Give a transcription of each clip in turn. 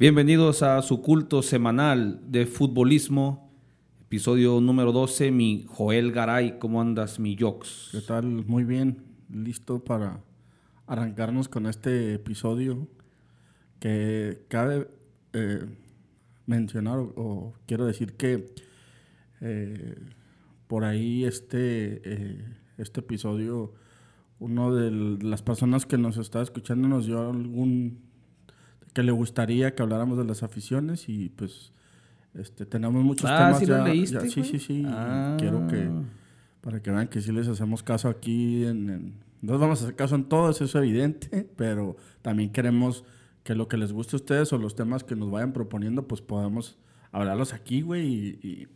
Bienvenidos a su culto semanal de futbolismo, episodio número 12. Mi Joel Garay, ¿cómo andas, mi Jox? ¿Qué tal? Muy bien, listo para arrancarnos con este episodio que cabe eh, mencionar o, quiero decir que eh, por ahí este, eh, este episodio, uno de las personas que nos está escuchando nos dio algún que le gustaría que habláramos de las aficiones y pues este tenemos muchos Ah, temas ¿sí lo ya, leíste, ya- sí, sí, sí. Ah. Quiero que para que vean que sí les hacemos caso aquí en, en- no vamos a hacer caso en todo, eso es evidente, pero también queremos que lo que les guste a ustedes o los temas que nos vayan proponiendo, pues podamos hablarlos aquí, güey, y, y-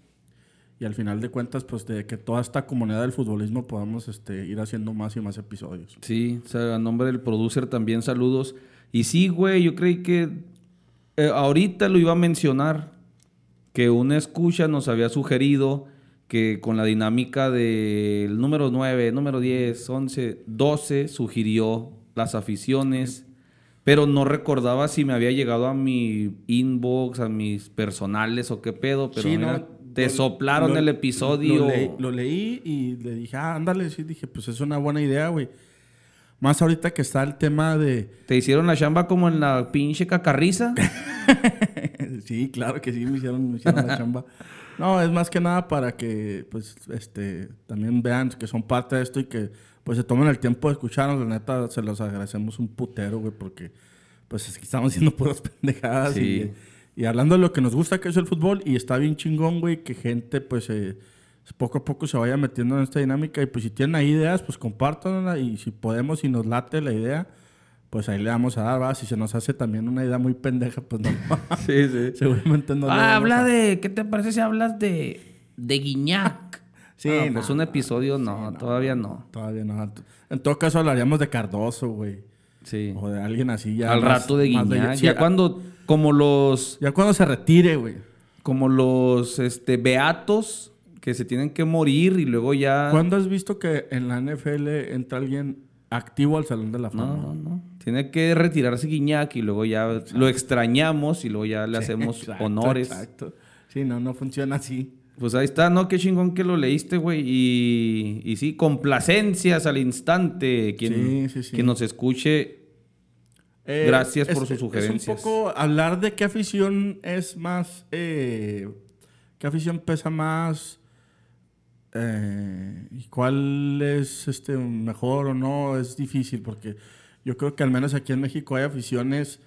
y al final de cuentas, pues de que toda esta comunidad del futbolismo podamos este, ir haciendo más y más episodios. Sí, o sea, a nombre del producer también saludos. Y sí, güey, yo creí que eh, ahorita lo iba a mencionar, que una escucha nos había sugerido que con la dinámica del número 9, número 10, 11, 12, sugirió las aficiones, pero no recordaba si me había llegado a mi inbox, a mis personales o qué pedo, pero Sí, mira, no, te lo- soplaron lo- el episodio. Lo leí, lo leí y le dije, ah, ándale, sí, dije, pues es una buena idea, güey. Más ahorita que está el tema de... ¿Te hicieron la chamba como en la pinche cacarriza? sí, claro que sí, me hicieron, me hicieron la chamba. No, es más que nada para que, pues, este, también vean que son parte de esto y que, pues, se tomen el tiempo de escucharnos. La neta, se los agradecemos un putero, güey, porque, pues, es que estamos haciendo puras pendejadas Sí. y, y hablando de lo que nos gusta, que es el fútbol. Y está bien chingón, güey, que gente, pues, eh, poco a poco se vaya metiendo en esta dinámica. Y, pues, si tienen ahí ideas, pues, compártanla. Y si podemos, si nos late la idea, pues, ahí le vamos a dar, ¿va? Si se nos hace también una idea muy pendeja, pues, no. sí, sí. Seguramente no le Ah, vamos habla a- de. ¿Qué te parece si hablas de. de Guiñac? Sí, No, no, pues un no, episodio no, todavía no. Todavía no. En todo caso hablaríamos de Cardoso, güey. Sí. O de alguien así ya. Al más- rato de Guiñac. sí, ya a- cuando. Como los. Ya cuando se retire, güey. Como los este, beatos que se tienen que morir y luego ya. ¿Cuándo has visto que en la NFL entra alguien activo al Salón de la Fama? No, no, no. Tiene que retirarse Guiñac y luego ya lo extrañamos y luego ya le hacemos Exacto, honores. Exacto. Sí, no, no funciona así. Pues ahí está, ¿no? Qué chingón que lo leíste, güey. Y, y sí, complacencias al instante. Quien, Sí, sí, sí. quien nos escuche, Eh, Gracias por es- sus sugerencias. Es un poco hablar de qué afición es más. eh, qué afición pesa más. Eh, y cuál es este mejor o no. Es difícil porque yo creo que al menos aquí en México hay aficiones.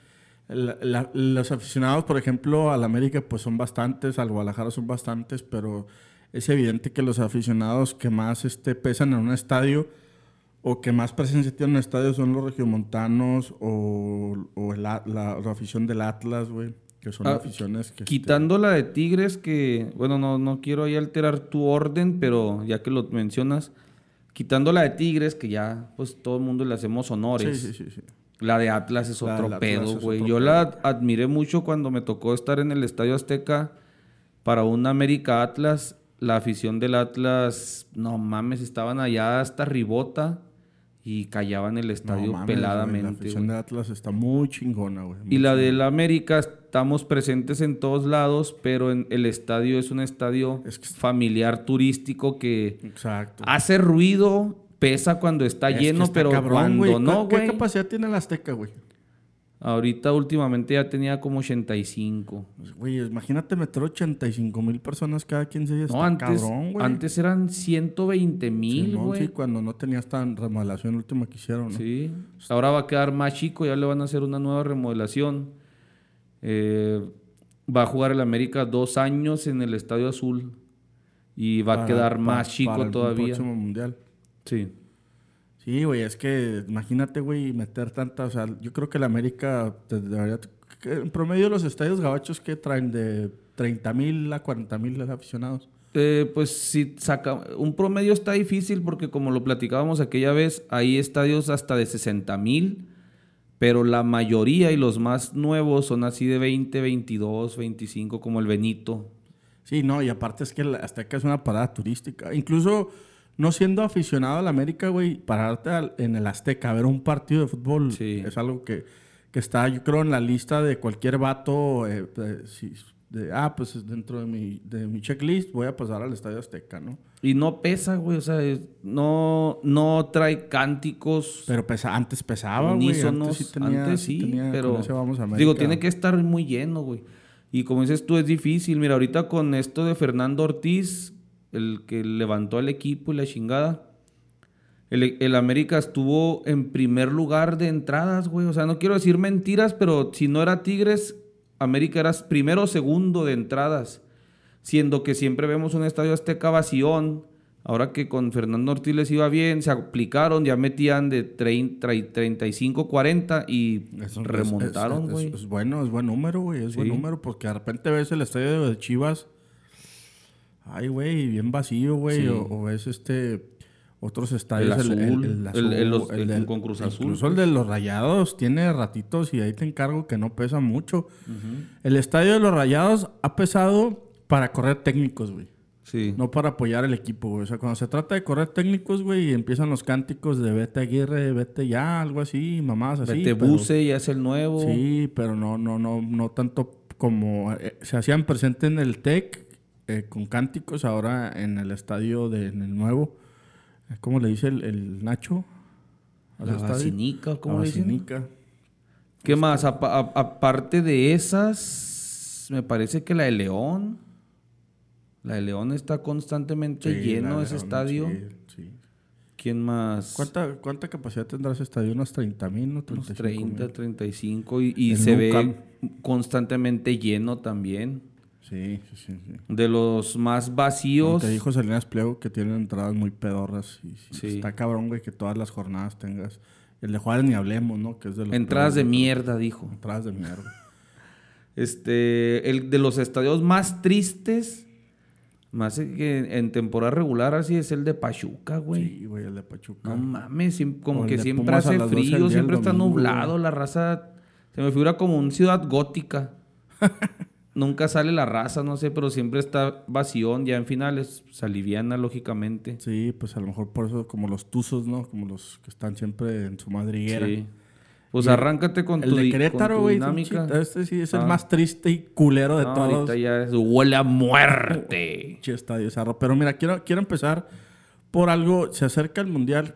la- la- los aficionados, por ejemplo, al América, pues son bastantes, al Guadalajara son bastantes, pero es evidente que los aficionados que más este, pesan en un estadio o que más presencia tienen en un estadio son los regiomontanos o, o la, la afición del Atlas, güey. Que son Ah, aficiones que... este, quitando la de Tigres, que, bueno, no, no quiero ahí alterar tu orden, pero ya que lo mencionas, quitando la de Tigres, que ya, pues todo el mundo le hacemos honores. Sí, sí, sí, sí. La de Atlas es La otro pedo, güey. Yo pedo. la admiré mucho cuando me tocó estar en el Estadio Azteca para un América Atlas. La afición del Atlas, no mames, estaban allá hasta ribota y callaban el estadio No mames, güey, La peladamente. afición güey. de Atlas está muy chingona, güey. Y la chingona. del América estamos presentes en todos lados, pero en el estadio es un estadio Es que- familiar turístico que Exacto. hace ruido, pesa cuando está Es lleno, está pero cabrón, cuando güey. no, ¿Qué- güey. ¿Qué capacidad tiene el Azteca, güey? Ahorita últimamente ya tenía como 85. Pues, Güey, imagínate meter 85 mil personas cada 15 días. No, antes, cabrón, güey. antes eran 120 mil, güey. Sí, cuando no tenías tan remodelación última que hicieron, ¿no? Sí. Ahora va a quedar más chico, ya le van a hacer una nueva remodelación. Eh, va a jugar el América dos años en el Estadio Azul y va a Para- quedar más chico para el todavía. próximo mundial. Sí. Sí, güey, es que imagínate, güey, meter tanta, o sea, yo creo que la América debería, en promedio los estadios gabachos que traen de 30 mil a 40 mil aficionados. Eh, pues si saca un promedio está difícil porque como lo platicábamos aquella vez, hay estadios hasta de 60 mil, pero la mayoría y los más nuevos son así de 20, 22, 25 como el Benito. Sí, no, y aparte es que la Azteca es una parada turística. Incluso no siendo aficionado a la América, güey, pararte al- en el Azteca a ver un partido de fútbol Sí. es algo que, que está, yo creo, en la lista de cualquier vato. eh, de- si- de, ah, pues dentro de mi, de mi checklist voy a pasar al Estadio Azteca, ¿no? Y no pesa, güey. O sea, no, no trae cánticos Pero pesa, antes pesaba, güey. Antes sí tenía, Antes sí tenía- pero... vamos a digo, tiene que estar muy lleno, güey. Y como dices tú, es difícil. Mira, ahorita con esto de Fernando Ortiz, el que levantó al equipo y la chingada, el, el América estuvo en primer lugar de entradas, güey. O sea, no quiero decir mentiras, pero si no era Tigres, América era primero o segundo de entradas. Siendo que siempre vemos un estadio Azteca vación. Ahora que con Fernando Ortiz les iba bien, se aplicaron, ya metían de 30, y 35, 40 y Eso es- remontaron, es- es- güey. Es, bueno, es buen número, güey. Es buen número porque de repente ves el estadio de Chivas. Ay, güey, bien vacío, güey. Sí. O, o ves este. Otros estadios. azul, el- el- los- el con Cruz Azul, Incluso el de los rayados tiene ratitos y ahí te encargo que no pesa mucho. El estadio de los rayados ha pesado para correr técnicos, güey. Sí. No para apoyar el equipo, güey. O sea, cuando se trata de correr técnicos, güey, empiezan los cánticos de vete Aguirre, vete ya, algo así, mamás así. Vete pero- Buse, ya es el nuevo. Sí, pero no, no, no, no tanto como eh, se hacían presente en el TEC eh, con cánticos, ahora en el estadio de en el nuevo. eh, ¿Cómo le dice el, el Nacho? La? Basinica, ¿cómo La le dicen? ¿Qué más? Apa- a- aparte de esas, me parece que la de León. La de León está constantemente Sí, lleno ese León, estadio. sí, sí. ¿Quién más? ¿Cuánta, ¿Cuánta capacidad tendrá ese estadio? ¿Unos 30 mil? ¿no? Unos 35 30, mil. 35 y, y se ve constantemente lleno también. Sí, sí, sí. sí. De los más vacíos. Te dijo Salinas Pliego que tienen entradas muy pedorras. Y, Sí. Está cabrón, güey, que todas las jornadas tengas. El de Juárez ni hablemos, ¿no? Que es de los Entradas de mierda, dijo. Entradas de mierda. Este, el de los estadios más tristes, más que en temporada regular así es el de Pachuca, güey. Sí, güey, el de Pachuca. No mames, como que siempre hace las 12 del frío, siempre está nublado, la raza se me figura como una ciudad gótica. Nunca sale la raza, no sé, pero siempre está vación, ya en finales se aliviana lógicamente. Sí, pues a lo mejor por eso, como los tuzos, ¿no? Como los que están siempre en su madriguera. Sí. Pues Y arráncate con El tu, de Querétaro, güey. Este sí es el Ah. más triste y culero de No, todos. ahorita ya es huele a muerte. Estadio zarro. Pero mira, quiero, quiero empezar por algo. Se acerca el mundial.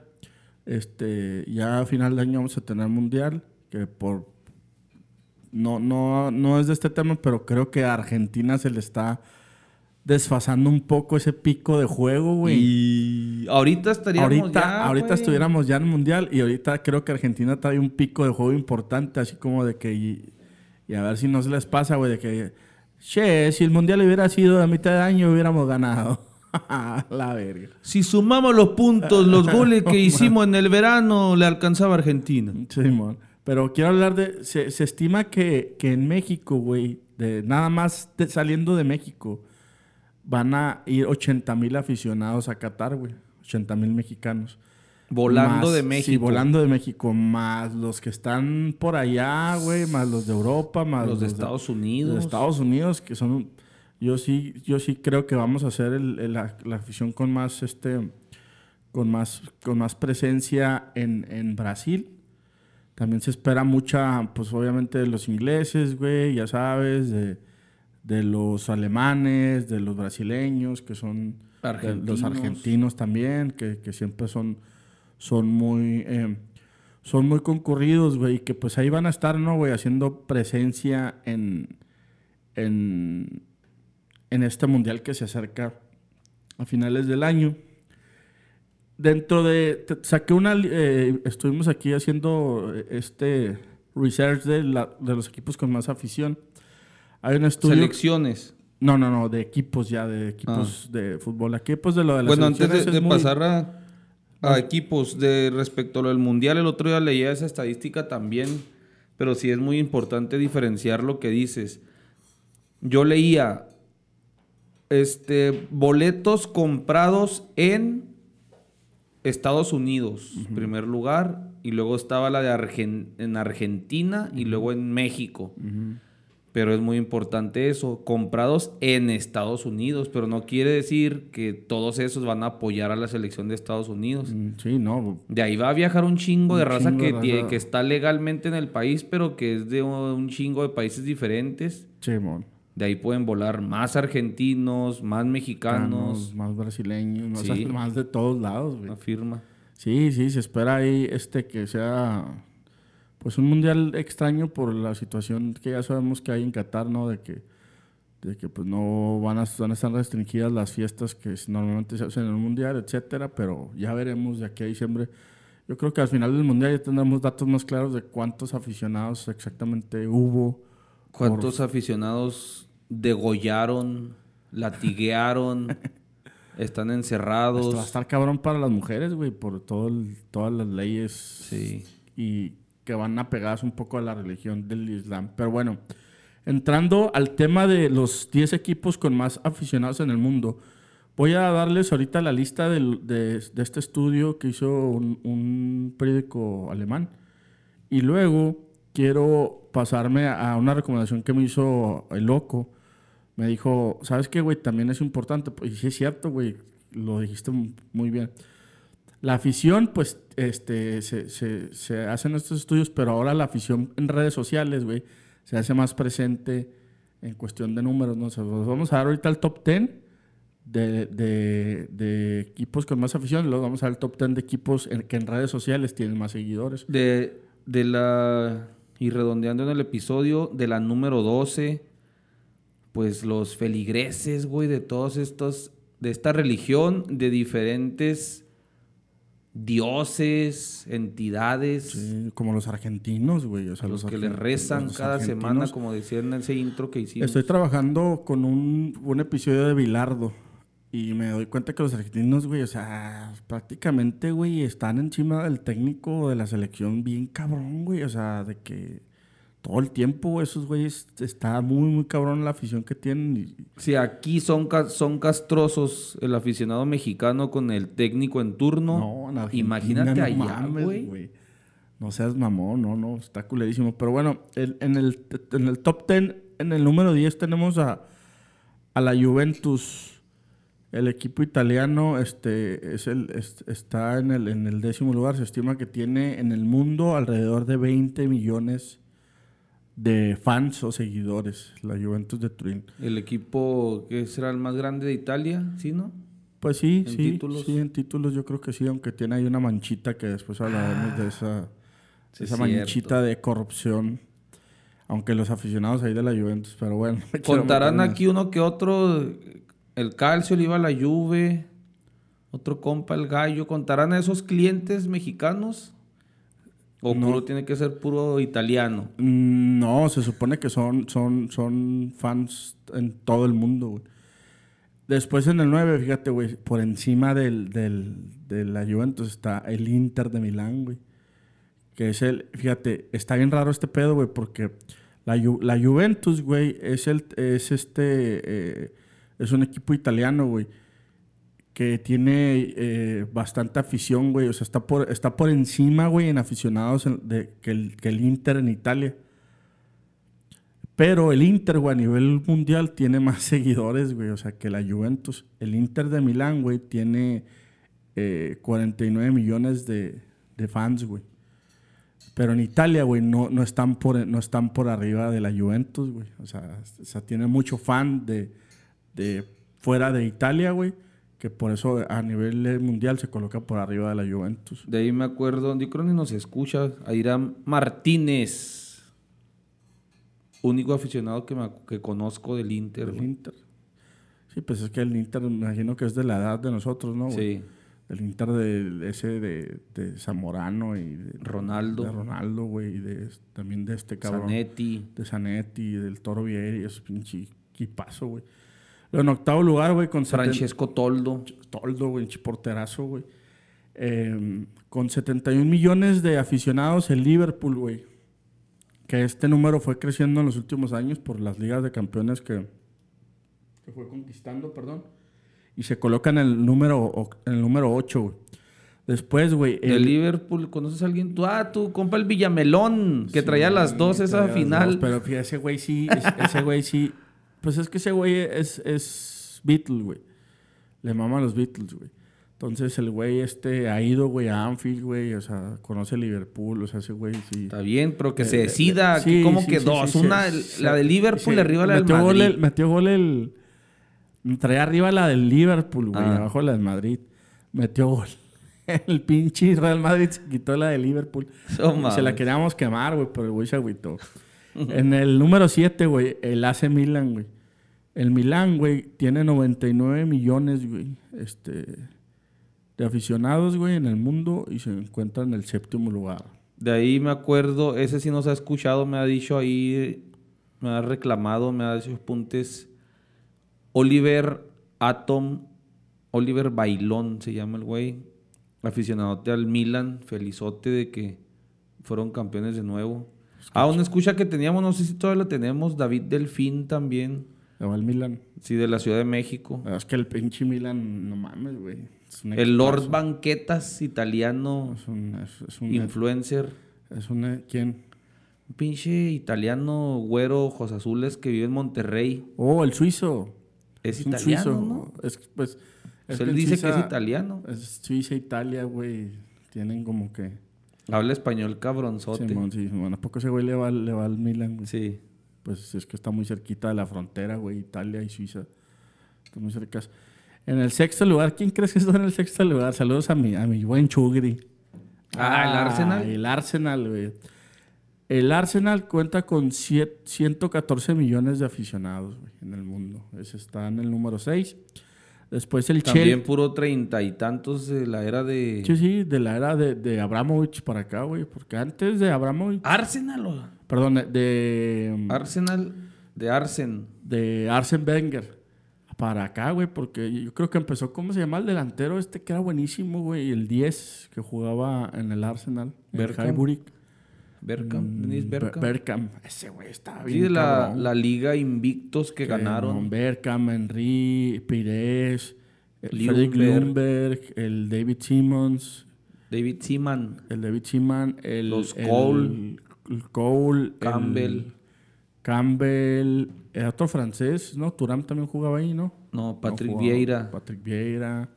Este, ya a final de año vamos a tener mundial. Que por. No, no, no es de este tema, pero creo que a Argentina se le está desfasando un poco ese pico de juego, güey. Y ahorita estaríamos Ahorita, ya, ahorita güey. estuviéramos ya en el mundial y ahorita creo que Argentina trae un pico de juego importante, así como de que. Y, y a ver si no se les pasa, güey, de que. Che, si el mundial hubiera sido a mitad de año, hubiéramos ganado. La verga. Si sumamos los puntos, los goles que hicimos en el verano, le alcanzaba a Argentina. Simón. Pero quiero hablar de. Se, se estima que, que en México, güey, de nada más de- saliendo de México, van a ir 80 mil aficionados a Qatar, güey. 80 mil mexicanos. Volando Más- de México. Sí, volando de México. Más los que están por allá, güey. Más los de Europa, más Los de Estados Unidos. de Estados Unidos, que son... Yo sí, yo sí creo que vamos a hacer el- el- la, la afición con más, este... Con más, con más presencia en, en Brasil. También se espera mucha, pues obviamente de los ingleses, güey, ya sabes, de, de los alemanes, de los brasileños, que son de los Argentinos. argentinos también, que, que siempre son, son muy, eh, son muy concurridos, güey, y que pues ahí van a estar, ¿no, güey? Haciendo presencia en, en, en este mundial que se acerca a finales del año. Dentro de, te- saqué una, eh, estuvimos aquí haciendo eh, este research de, la- de los equipos con más afición. Hay un estudio... Selecciones. No, no, no, de equipos ya, de equipos de fútbol. Equipos de lo de las Bueno, antes de, muy- pasar a, a equipos de respecto a lo del mundial, el otro día leía esa estadística también, pero sí es muy importante diferenciar lo que dices. Yo leía este boletos comprados en Estados Unidos, primer lugar, y luego estaba la de Argen- en Argentina y luego en México. Pero es muy importante eso, comprados en Estados Unidos, pero no quiere decir que todos esos van a apoyar a la selección de Estados Unidos. Mm, Sí, no. De ahí va a viajar un chingo de raza, chingo que, de que está legalmente en el país, pero que es de un, un chingo de países diferentes. Sí, mon. De ahí pueden volar más argentinos, más mexicanos. Más brasileños, más, Sí. más de todos lados, güey. Una firma. Sí, sí, se espera ahí este que sea pues un mundial extraño por la situación que ya sabemos que hay en Qatar, ¿no? De que, de que pues no van a, van a estar restringidas las fiestas que normalmente se hacen en el mundial, etcétera, pero ya veremos de aquí a diciembre. Yo creo que al final del mundial ya tendremos datos más claros de cuántos aficionados exactamente hubo. ¿Cuántos aficionados degollaron, latiguearon, están encerrados? Esto va a estar cabrón para las mujeres, güey, por todo el- todas las leyes Sí. y que van apegadas un poco a la religión del Islam. Pero bueno, entrando al tema de los 10 equipos con más aficionados en el mundo, voy a darles ahorita la lista de, de este estudio que hizo un, un periódico alemán. Y luego quiero pasarme a una recomendación que me hizo el loco. Me dijo, ¿sabes qué, güey? También es importante. Y sí es cierto, güey. Lo dijiste muy bien. La afición, pues, este, se, se, se hacen estos estudios, pero ahora la afición en redes sociales, güey, se hace más presente en cuestión de números, ¿no? O sea, vamos a dar ahorita el top 10 de, de, de equipos con más afición, luego vamos a dar el top 10 de equipos en- que en redes sociales tienen más seguidores. De, de la. Y redondeando en el episodio, de la número 12, pues los feligreses, güey, de todos estos. De esta religión, de diferentes dioses, entidades, Sí, como los argentinos, güey. O sea, los, que le rezan cada semana, como decía en ese intro que hicimos. Estoy trabajando con un, un episodio de Bilardo y me doy cuenta que los argentinos, güey, o sea, prácticamente, güey, están encima del técnico de la selección bien cabrón, güey, o sea, de que todo el tiempo esos güeyes está muy, muy cabrón la afición que tienen. y- Si aquí son, ca- son castrosos el aficionado mexicano con el técnico en turno, en Argentina, imagínate no allá, mames, güey. No seas mamón, no, no, está culerísimo. Pero bueno, el- en, el, en el top 10, en el número 10 tenemos a, a la Juventus. El equipo italiano este, es el, es- está en el, en el décimo lugar. Se estima que tiene en el mundo alrededor de 20 millones de fans o seguidores, la Juventus de Turín. El equipo que será el más grande de Italia, ¿sí, no? Pues sí, ¿En sí, títulos? sí, en títulos yo creo que sí, aunque tiene ahí una manchita que después hablaremos de esa, sí, esa es manchita cierto. de corrupción. Aunque los aficionados ahí de la Juventus, pero bueno. Contarán aquí uno que otro, el Calcio le iba a la Juve, otro compa el Gallo. ¿Contarán a esos clientes mexicanos? ¿O No. puro tiene que ser puro italiano? Mm, No, se supone que son, son, son fans en todo el mundo, güey. Después en el 9, fíjate, güey, por encima del, del, de la Juventus está el Inter de Milán, güey. Que es el, fíjate, está bien raro este pedo, güey, porque la, la Juventus, güey, es el, es este, eh, es un equipo italiano, güey, que tiene eh, bastante afición, güey. O sea, está por, está por encima, güey, en aficionados en- de, que, el, que el Inter en Italia. Pero el Inter, güey, a nivel mundial tiene más seguidores, güey. O sea, que la Juventus. El Inter de Milán, güey, tiene eh, 49 millones de, de fans, güey. Pero en Italia, güey, no, no, están por, no están por arriba de la Juventus, güey. O sea, tiene mucho fan de, de fuera de Italia, güey. Que por eso a nivel mundial se coloca por arriba de la Juventus. De ahí me acuerdo, yo creo que nos escucha, Airán Martínez. Único aficionado que, me que conozco del Inter. El güey. Inter. Sí, pues es que el Inter, me imagino que es de la edad de nosotros, ¿no? güey? Sí. El Inter de ese de, de Zamorano y de Ronaldo. De Ronaldo, güey. Y de, también de este cabrón. Zanetti. De Zanetti, del Toro Vieri, es pinche equipazo, güey. En octavo lugar, güey, con seten- Francesco Toldo. Toldo, güey, porterazo, güey. Eh, con 71 millones de aficionados, el Liverpool, güey. Que este número fue creciendo en los últimos años por las ligas de campeones que, que fue conquistando, perdón. Y se coloca en el número, en el número 8, güey. Después, güey. De el- Liverpool, ¿conoces a alguien? Tú, ah, tú, compa el Villamelón, que traía las dos esa final. dos, pero fíjate, ese güey sí, es- ese güey sí. Pues es que ese güey es, es Beatle, güey. Le maman los Beatles, güey. Entonces el güey este ha ido, güey, a Anfield, güey. O sea, conoce Liverpool. O sea, ese güey sí. Está bien, pero que Eh, se eh, decida. sí, ¿Cómo sí, que sí, dos? Una, la de Liverpool, arriba la del gol Madrid. el- metió gol el... Traía arriba la del Liverpool, güey. Ah. Abajo la del Madrid. Metió gol. El pinche Real Madrid se quitó la de Liverpool. Y se la queríamos quemar, güey, pero el güey se agüitó. en el número 7, güey, el AC Milan, güey. El Milan, güey, tiene 99 millones, güey, este, de aficionados, güey, en el mundo y se encuentra en el séptimo lugar. De ahí me acuerdo, ese sí nos ha escuchado, me ha dicho ahí, me ha reclamado, me ha dicho puntes. Oliver Atom, Oliver Bailón se llama el güey, aficionadote al Milan, felizote de que fueron campeones de nuevo. Ah, una escucha que teníamos, no sé si todavía la tenemos, David Delfín también, va el Milan. sí, de la Ciudad de México. Es que el pinche Milan, no mames, güey. es El Lord. Banquetas, italiano, Es un, es, es un, influencer. es un, ¿quién? Un pinche italiano, güero, ojos azules que vive en Monterrey. Oh, el suizo. Es, un italiano, suizo. ¿no? Es, pues, Pues él dice que es italiano. Es Suiza, Italia, güey. Tienen como que... Habla español cabronzote. Simón, sí, bueno, ¿a poco ese güey le va, le va al Milan, güey? Sí. Pues es que está muy cerquita de la frontera, güey, Italia y Suiza. Está muy cerca. En el sexto lugar, ¿quién crees que está en el sexto lugar? Saludos a mi, a mi buen Chugri. Ah, ¿el Arsenal? El Arsenal, güey. El Arsenal cuenta con siete- 114 millones de aficionados, güey, en el mundo. Ese está en el número 6. Después el También Chelsea. puro treinta y tantos de la era de... Sí, sí, de la era de, de Abramovich para acá, güey. Porque antes de Abramovich. Arsenal o... Perdón, de. Arsenal de Arsen. de Arsen Wenger para acá, güey, porque yo creo que empezó, ¿cómo se llama el delantero este que era buenísimo, güey? El 10 que jugaba en el Arsenal, en Bergkamp. Berkham, Mm, Berkham. Ber- Bergkamp. Ese güey estaba bien Sí, de la, la liga invictos que Que ganaron. Bergkamp, Henry, Pires, Ljungberg. Fredrik Ljungberg, el David Simmons, David Seaman. el David Seaman, el... Los Cole. el Cole. el Campbell. Campbell. El otro francés, ¿no? Turam también jugaba ahí, ¿no? No, Patrick No jugaba. Vieira. Patrick Vieira.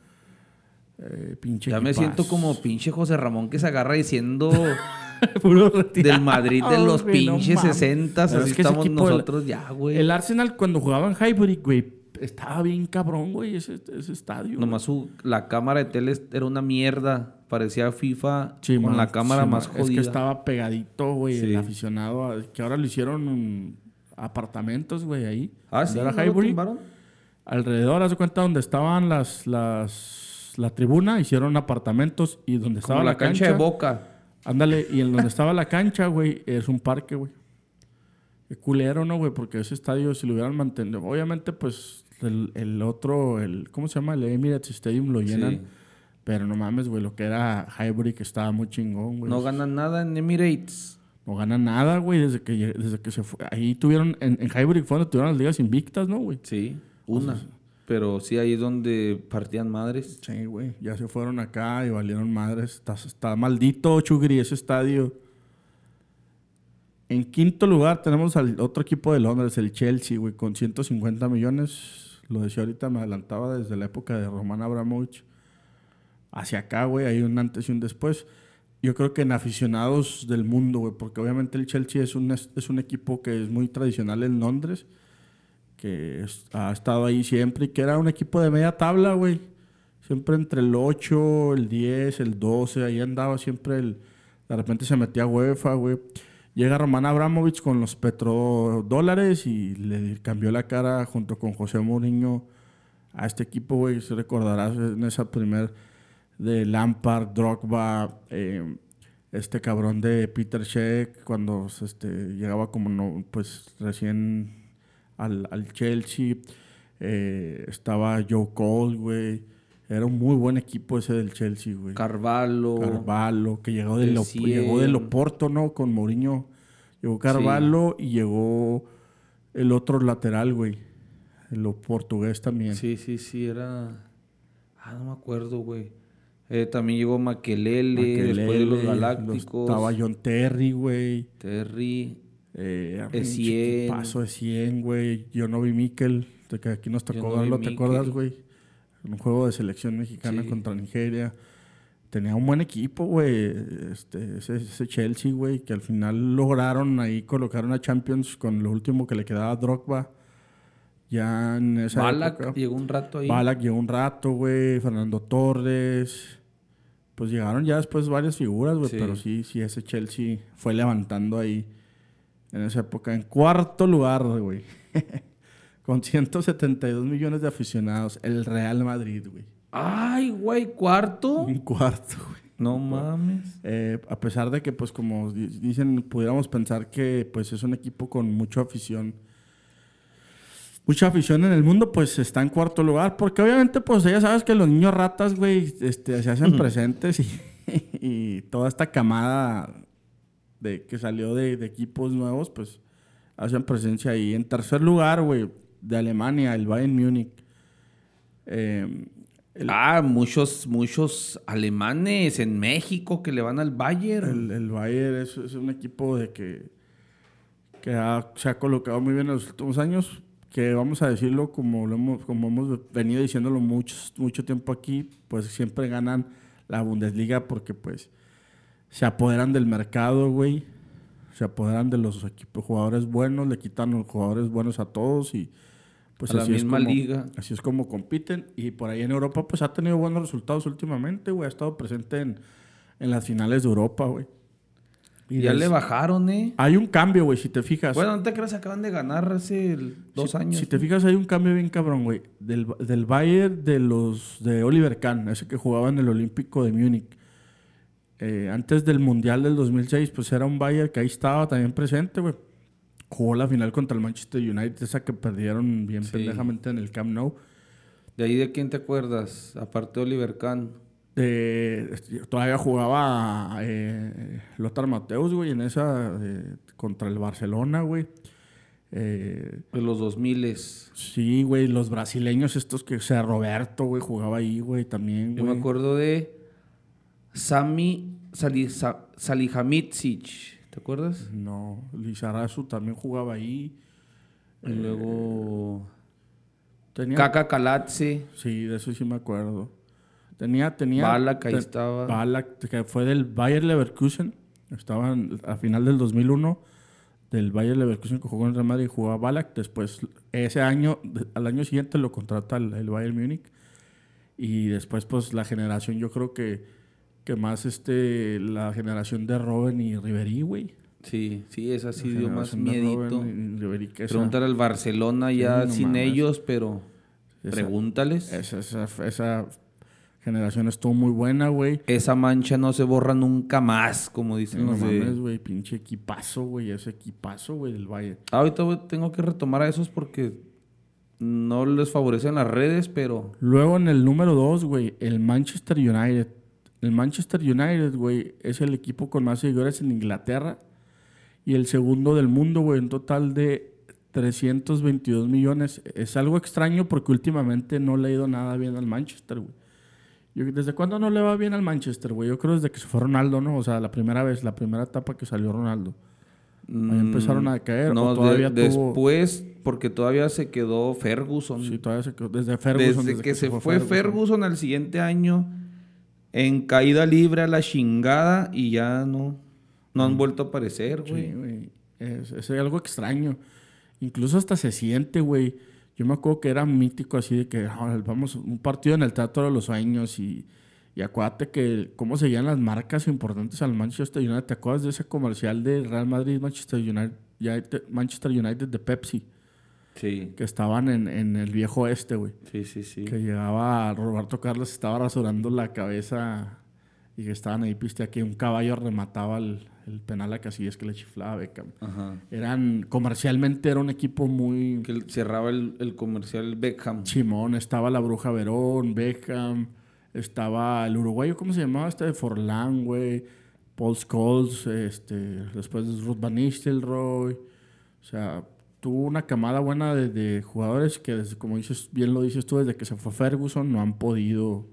Eh, pinche Ya me siento como pinche José Ramón que se agarra diciendo Puro del Madrid de los güey, no pinches mames. 60 Pero así es que ese estamos nosotros ya, güey. El Arsenal cuando jugaba en Highbury, güey, estaba bien cabrón, güey, ese, ese estadio. Nomás su, la cámara de tele era una mierda. Parecía FIFA Sí, con man, la cámara sí, más man. jodida. Es que estaba pegadito, güey, Sí. el aficionado, a- que ahora lo hicieron mm, apartamentos, güey, ahí. Ah, sí, ¿no era lo Highbury. Alrededor, haz de cuenta, donde estaban las, las, la tribuna, hicieron apartamentos y donde estaba Como la, la cancha de Boca. Ándale, y en donde estaba la cancha, güey, es un parque, güey. Qué culero, ¿no, güey? Porque ese estadio, si lo hubieran mantenido, obviamente, pues, el, el otro, el, ¿cómo se llama? El Emirates Stadium lo llenan. Sí. Pero no mames, güey, lo que era Highbury, que estaba muy chingón, güey. No ganan nada en Emirates. No ganan nada, güey, desde que, desde que se fue. Ahí tuvieron, en, en Highbury fue donde tuvieron las ligas invictas, ¿no, güey? Sí, una. Pero sí, ahí es donde partían madres. Sí, güey, ya se fueron acá y valieron madres. Está, está maldito, Chugri, ese estadio. En quinto lugar tenemos al otro equipo de Londres, el Chelsea, güey, con 150 millones. Lo decía ahorita, me adelantaba desde la época de Roman Abramovich. Hacia acá, güey, hay un antes y un después. Yo creo que en aficionados del mundo, güey, porque obviamente el Chelsea es un, es un equipo que es muy tradicional en Londres, que es- ha estado ahí siempre y que era un equipo de media tabla, güey. Siempre entre el 8, el 10, el 12, ahí andaba siempre el... De repente se metía UEFA, güey. Llega Roman Abramovich con los petrodólares y le cambió la cara junto con José Mourinho a este equipo, güey. Se recordarás en esa primer de Lampard, Drogba, eh, este cabrón de Peter Sheck cuando este, llegaba como no, pues recién al, al Chelsea. Eh, estaba Joe Cole, güey. Era un muy buen equipo ese del Chelsea, güey. Carvalho. Carvalho, que llegó De Cien. llegó del Oporto, ¿no? Con Mourinho. Llegó Carvalho y llegó el otro lateral, güey. El portugués también. Sí, sí, sí, era... Ah, no me acuerdo, güey. Eh, también llegó Maquelele, después de los Galácticos. Estaba John Terry, güey. Terry. Eh, Essien. Paso de 100, güey. Yo no vi Mikel, de que aquí nos tocó no verlo, ¿te Mikel. acuerdas, güey? Un juego de selección mexicana Sí. contra Nigeria. Tenía un buen equipo, güey. Este, ese, ese Chelsea, güey, que al final lograron ahí colocar una Champions con lo último que le quedaba a Drogba. Ya en esa Balak época. llegó un rato ahí. Balak llegó un rato, güey. Fernando Torres. Pues llegaron ya después varias figuras, güey. Sí. Pero sí, sí, ese Chelsea fue levantando ahí en esa época. En cuarto lugar, güey. Con 172 millones de aficionados. El Real Madrid, güey. Ay, güey, cuarto. En cuarto, güey. No mames. Eh, a pesar de que, pues, como di- dicen, pudiéramos pensar que, pues, es un equipo con mucha afición. Mucha afición en el mundo, pues, está en cuarto lugar. Porque, obviamente, pues, ya sabes que los niños ratas, güey, este, se hacen presentes y, y toda esta camada de, que salió de, de equipos nuevos, pues, hacen presencia ahí. En tercer lugar, güey, de Alemania, el Bayern Múnich. Eh, el- Ah, muchos, muchos alemanes en México que le van al Bayern. El, el Bayern es, es un equipo de que, que ha- se ha colocado muy bien en los últimos años. Que vamos a decirlo como, lo hemos, como hemos venido diciéndolo muchos, mucho tiempo aquí, pues siempre ganan la Bundesliga porque pues se apoderan del mercado, güey. Se apoderan de los equipos jugadores buenos, le quitan los jugadores buenos a todos y pues A la así es misma como- liga. Así es como compiten. Y por ahí en Europa, pues ha tenido buenos resultados últimamente, güey. Ha estado presente en, en las finales de Europa, güey. Y ya le bajaron, ¿eh? Hay un cambio, güey, si te fijas. Bueno, no te creas, acaban de ganar hace dos si, años. Si te fijas, hay un cambio bien cabrón, güey. Del, del Bayern de los de Oliver Kahn, ese que jugaba en el Olímpico de Múnich. Eh, antes del Mundial del 2006, pues era un Bayern que ahí estaba también presente, güey. Jugó la final contra el Manchester United, esa que perdieron bien Sí. pendejamente en el Camp Nou. ¿De ahí de quién te acuerdas? Aparte de Oliver Kahn. este, todavía jugaba eh, Lothar Mateus, güey, en esa eh, contra el Barcelona, güey. Eh, De los 2000 sí, güey, los brasileños estos que, o sea, Roberto, güey, jugaba ahí, güey, también, Yo güey. me acuerdo de Sami Sali- Sa- Salihamidzic. ¿Te acuerdas? No, Lizarazu también jugaba ahí. Y luego Tenía, Kaka Kalatse. Sí, de eso sí me acuerdo. Tenía, tenía... Balak, ahí te- estaba. Balak, que fue del Bayer Leverkusen. Estaba en- a final del 2001 del Bayer Leverkusen que jugó en Real Madrid y jugaba Balak. Después, ese año, al año siguiente lo contrata el, el Bayern Múnich. Y después, pues, la generación, yo creo que, que más, este, la generación de Robben y Ribery, güey. Sí, sí, esa sí La dio más miedito. Ribery, Preguntar al Barcelona ya no sin mames. ellos, pero Esa- pregúntales. esa, esa, esa generación estuvo muy buena, güey. Esa mancha no se borra nunca más, como dicen No los de- mames, güey, pinche equipazo, güey, ese equipazo, güey, del Bayern. Ah, Ahorita tengo que retomar a esos porque no les favorecen las redes, pero Luego en el número 2, güey, el Manchester United. El Manchester United, güey, es el equipo con más seguidores en Inglaterra y el segundo del mundo, güey, un total de 322 millones. Es algo extraño porque últimamente no le ha ido nada bien al Manchester, güey. Yo- ¿Desde cuándo no le va bien al Manchester, güey? Yo creo desde que se fue Ronaldo, ¿no? O sea, la primera vez, la primera etapa que salió Ronaldo. Ahí empezaron a caer. Mm, no, todavía de- tuvo... después, porque todavía se quedó Ferguson. Sí, todavía se quedó. Desde Ferguson. Desde, que, se fue Ferguson. al siguiente año, en caída libre a la chingada y ya no, no han vuelto a aparecer, güey. Sí, güey. Es, es algo extraño. Incluso hasta se siente, güey. Yo me acuerdo que era mítico así de que "Ah, vamos un partido en el Teatro de los Sueños y, y acuérdate que cómo seguían las marcas importantes al Manchester United. ¿Te acuerdas de ese comercial de Real Madrid Manchester United, United- Manchester United de Pepsi? Sí, Que estaban en, en el viejo este, güey. sí, sí, sí. Que llegaba Roberto Carlos, estaba rasurando la cabeza y que estaban ahí, piste que un caballo remataba el, el penal a Casillas que le chiflaba a Beckham. Ajá. Eran, comercialmente era un equipo muy Que cerraba el, el comercial Beckham. chimón. Estaba la Bruja Verón, Beckham, estaba el uruguayo, ¿cómo se llamaba? Este de Forlán, güey. Paul Scholes, este, después Ruth Van Nistelrooy. O sea, tuvo una camada buena de, de jugadores que, desde, como dices, bien lo dices tú, desde que se fue Ferguson no han podido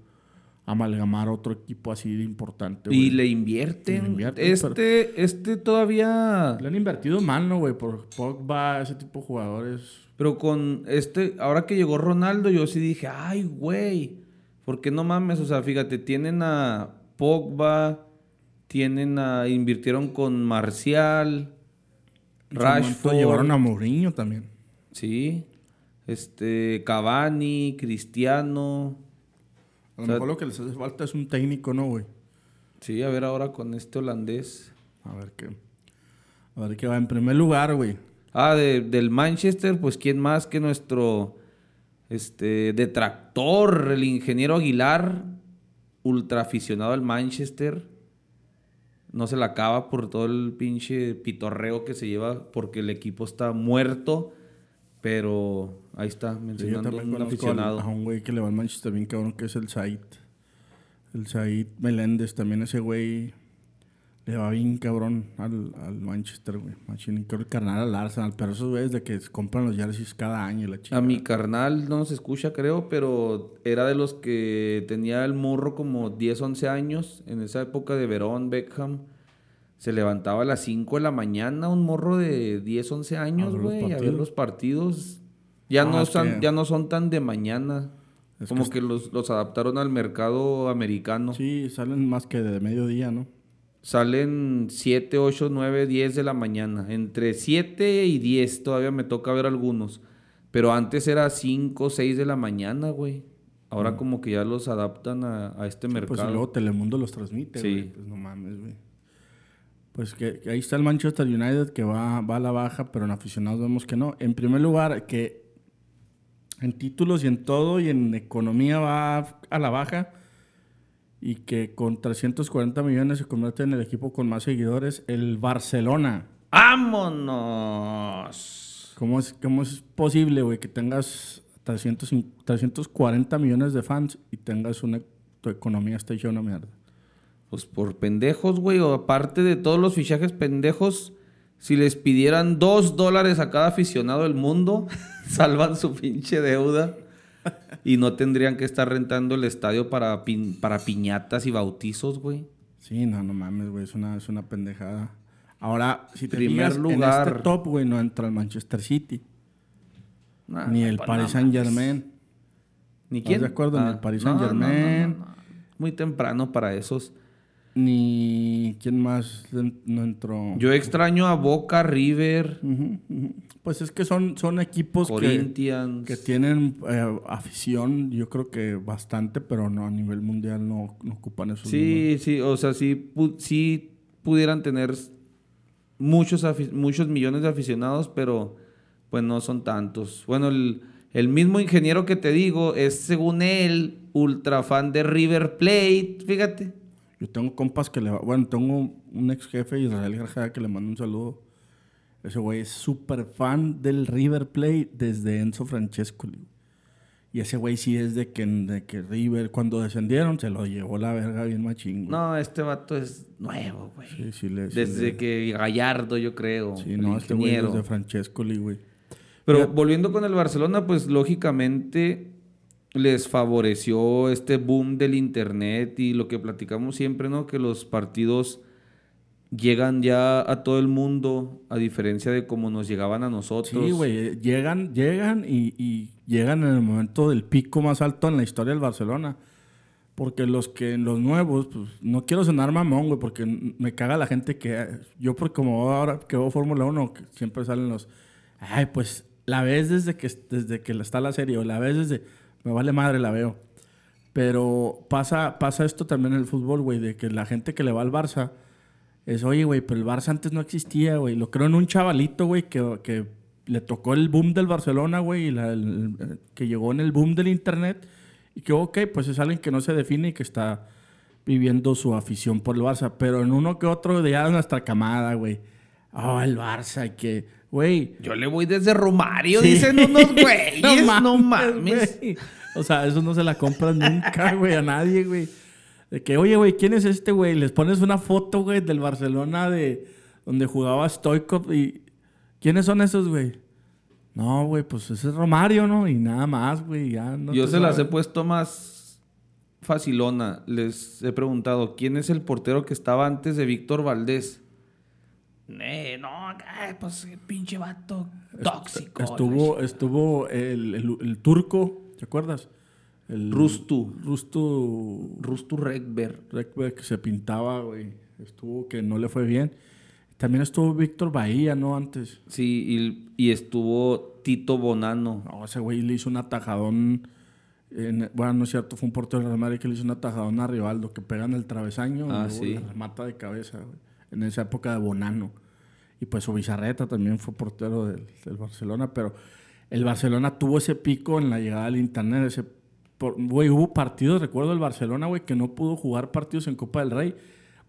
amalgamar otro equipo así de importante. Y le invierten. Y le invierten, este, este todavía. Le han invertido mal, ¿no, güey? Por Pogba, ese tipo de jugadores. Pero con este, ahora que llegó Ronaldo, yo sí dije, ay, güey, ¿por qué no mames? O sea, fíjate, tienen a Pogba, tienen a, invirtieron con Marcial, Rashford, Llevaron a Mourinho también. sí, este, Cavani, Cristiano, A lo O sea- mejor lo que les hace falta es un técnico, ¿no, güey? sí, a ver ahora con este holandés. A ver qué. A ver qué va. En primer lugar, güey. Ah, de- del Manchester, pues quién más que nuestro este detractor, el ingeniero Aguilar, ultra aficionado al Manchester. No se la acaba por todo el pinche pitorreo que se lleva porque el equipo está muerto. Pero ahí está, Sí, yo mencionando también un aficionado. al- a un güey que le va al Manchester bien cabrón, que es el Said. El Said Meléndez, también ese güey le va bien cabrón al, al Manchester, güey. Creo que carnal al Arsenal, pero esos güeyes de que compran los jerseys cada año la chica. A mi carnal no se escucha, creo, pero era de los que tenía el morro como 10, 11 años. En esa época de Verón, Beckham. Se levantaba a las 5 de la mañana, un morro de 10, 11 años, güey, a ver partidos. los partidos. Ya, Ah, no son, que- ya no son tan de mañana. Es como que que, los, los adaptaron al mercado americano. Sí, salen más que de mediodía, ¿no? Salen 7, 8, 9, 10 de la mañana. Entre 7 y 10 todavía me toca ver algunos. Pero antes era 5, 6 de la mañana, güey. Ahora como que ya los adaptan a, a este Pues y mercado. luego Telemundo los transmite, Sí. güey. Pues no mames, güey. Pues que, que ahí está el Manchester United que va, va a la baja, pero en aficionados vemos que no. En primer lugar, que en títulos y en todo y en economía va a la baja y que con 340 millones se convierte en el equipo con más seguidores, el Barcelona. ¡Vámonos! ¿Cómo es, cómo es posible, güey, que tengas 300, 340 millones de fans y tengas una... Tu economía está hecha una mierda. Pues por pendejos, güey. O aparte de todos los fichajes pendejos, si les pidieran dos dólares a cada aficionado del mundo, salvan su pinche deuda. Y no tendrían que estar rentando el estadio para, pin- para piñatas y bautizos, güey. Sí, no, no mames, güey, es una, es una pendejada. Ahora, si te Primer fijas, en este top, güey, no entra el Manchester City, Nah, ni el pues, Paris Saint. Germain. ¿Ni ¿Estás quién? de acuerdo? Ni el Paris Saint-Germain. Muy temprano para esos. Ni... ¿Quién más no entró? Yo extraño a Boca, River. Pues es que son, son equipos que, tienen eh, afición, yo creo que bastante, pero no a nivel mundial no, no ocupan esos. Sí, sí, o sea, sí, pu- sí pudieran tener muchos, muchos millones de aficionados, pero pues no son tantos. Bueno, el, el mismo ingeniero que te digo es, según él, ultra fan de River Plate, fíjate. Yo tengo compas que le. Bueno, tengo un ex jefe, Israel García, que le mando un saludo. Ese güey es súper fan del River Plate desde Enzo Francesco. Y ese güey sí es de que, de que River, cuando descendieron, se lo llevó la verga bien machín, güey. No, este vato es nuevo, güey. Sí, sí le... sí Desde le- que Gallardo, yo creo. Sí, no, este güey ingeniero. desde Francesco, güey. Pero volviendo con el Barcelona, pues lógicamente les favoreció este boom del internet y lo que platicamos siempre, ¿no? Que los partidos llegan ya a todo el mundo, a diferencia de cómo nos llegaban a nosotros. Sí, güey, llegan, llegan y, y llegan en el momento del pico más alto en la historia del Barcelona. Porque los que, los nuevos, pues no quiero sonar mamón, güey, porque me caga la gente que, yo por como ahora que veo Fórmula 1, que siempre salen los, ay, pues la ves desde que, desde que está la serie, o la ves desde, me vale madre, la veo. Pero pasa, pasa esto también en el fútbol, güey, de que la gente que le va al Barça es, oye, güey, pero el Barça antes no existía, güey. Lo creo en un chavalito, güey, que, le tocó el boom del Barcelona, güey, que llegó en el boom del Internet. Y que, ok, pues es alguien que no se define y que está viviendo su afición por el Barça. Pero en uno que otro día de nuestra camada, güey. Oh, el Barça, que, güey, Yo le voy desde Romario, Sí. dicen unos güeyes, no mames. O sea, eso no se la compras nunca, güey, a nadie, güey. De que, oye, güey, ¿quién es este, güey? Les pones una foto, güey, del Barcelona de donde jugaba Stoikov y... ¿Quiénes son esos, güey? No, güey, pues ese es Romario, ¿no? Y nada más, güey, ya no Yo se las he puesto más facilona. Les he preguntado, ¿quién es el portero que estaba antes de Víctor Valdés? Eh, no, ay, pues pinche vato tóxico. Estuvo, estuvo el, el- el turco, ¿te acuerdas? El Rustu. Rustu Rustu Rekber. Rekberg que se pintaba, güey. Estuvo que no le fue bien. También estuvo Víctor Bahía, ¿no? Antes. Sí, y, y estuvo Tito Bonano. No, ese güey le hizo un atajadón. en- bueno, no es cierto, fue un portero del Real Madrid que le hizo un atajadón a Rivaldo, que pega en el travesaño Ah, y luego sí. le remata de cabeza, güey, en esa época de Bonano. Y pues su también fue portero del, Barcelona, pero el Barcelona tuvo ese pico en la llegada del Internet. Ese, güey, hubo partidos, recuerdo el Barcelona, güey, que no pudo jugar partidos en Copa del Rey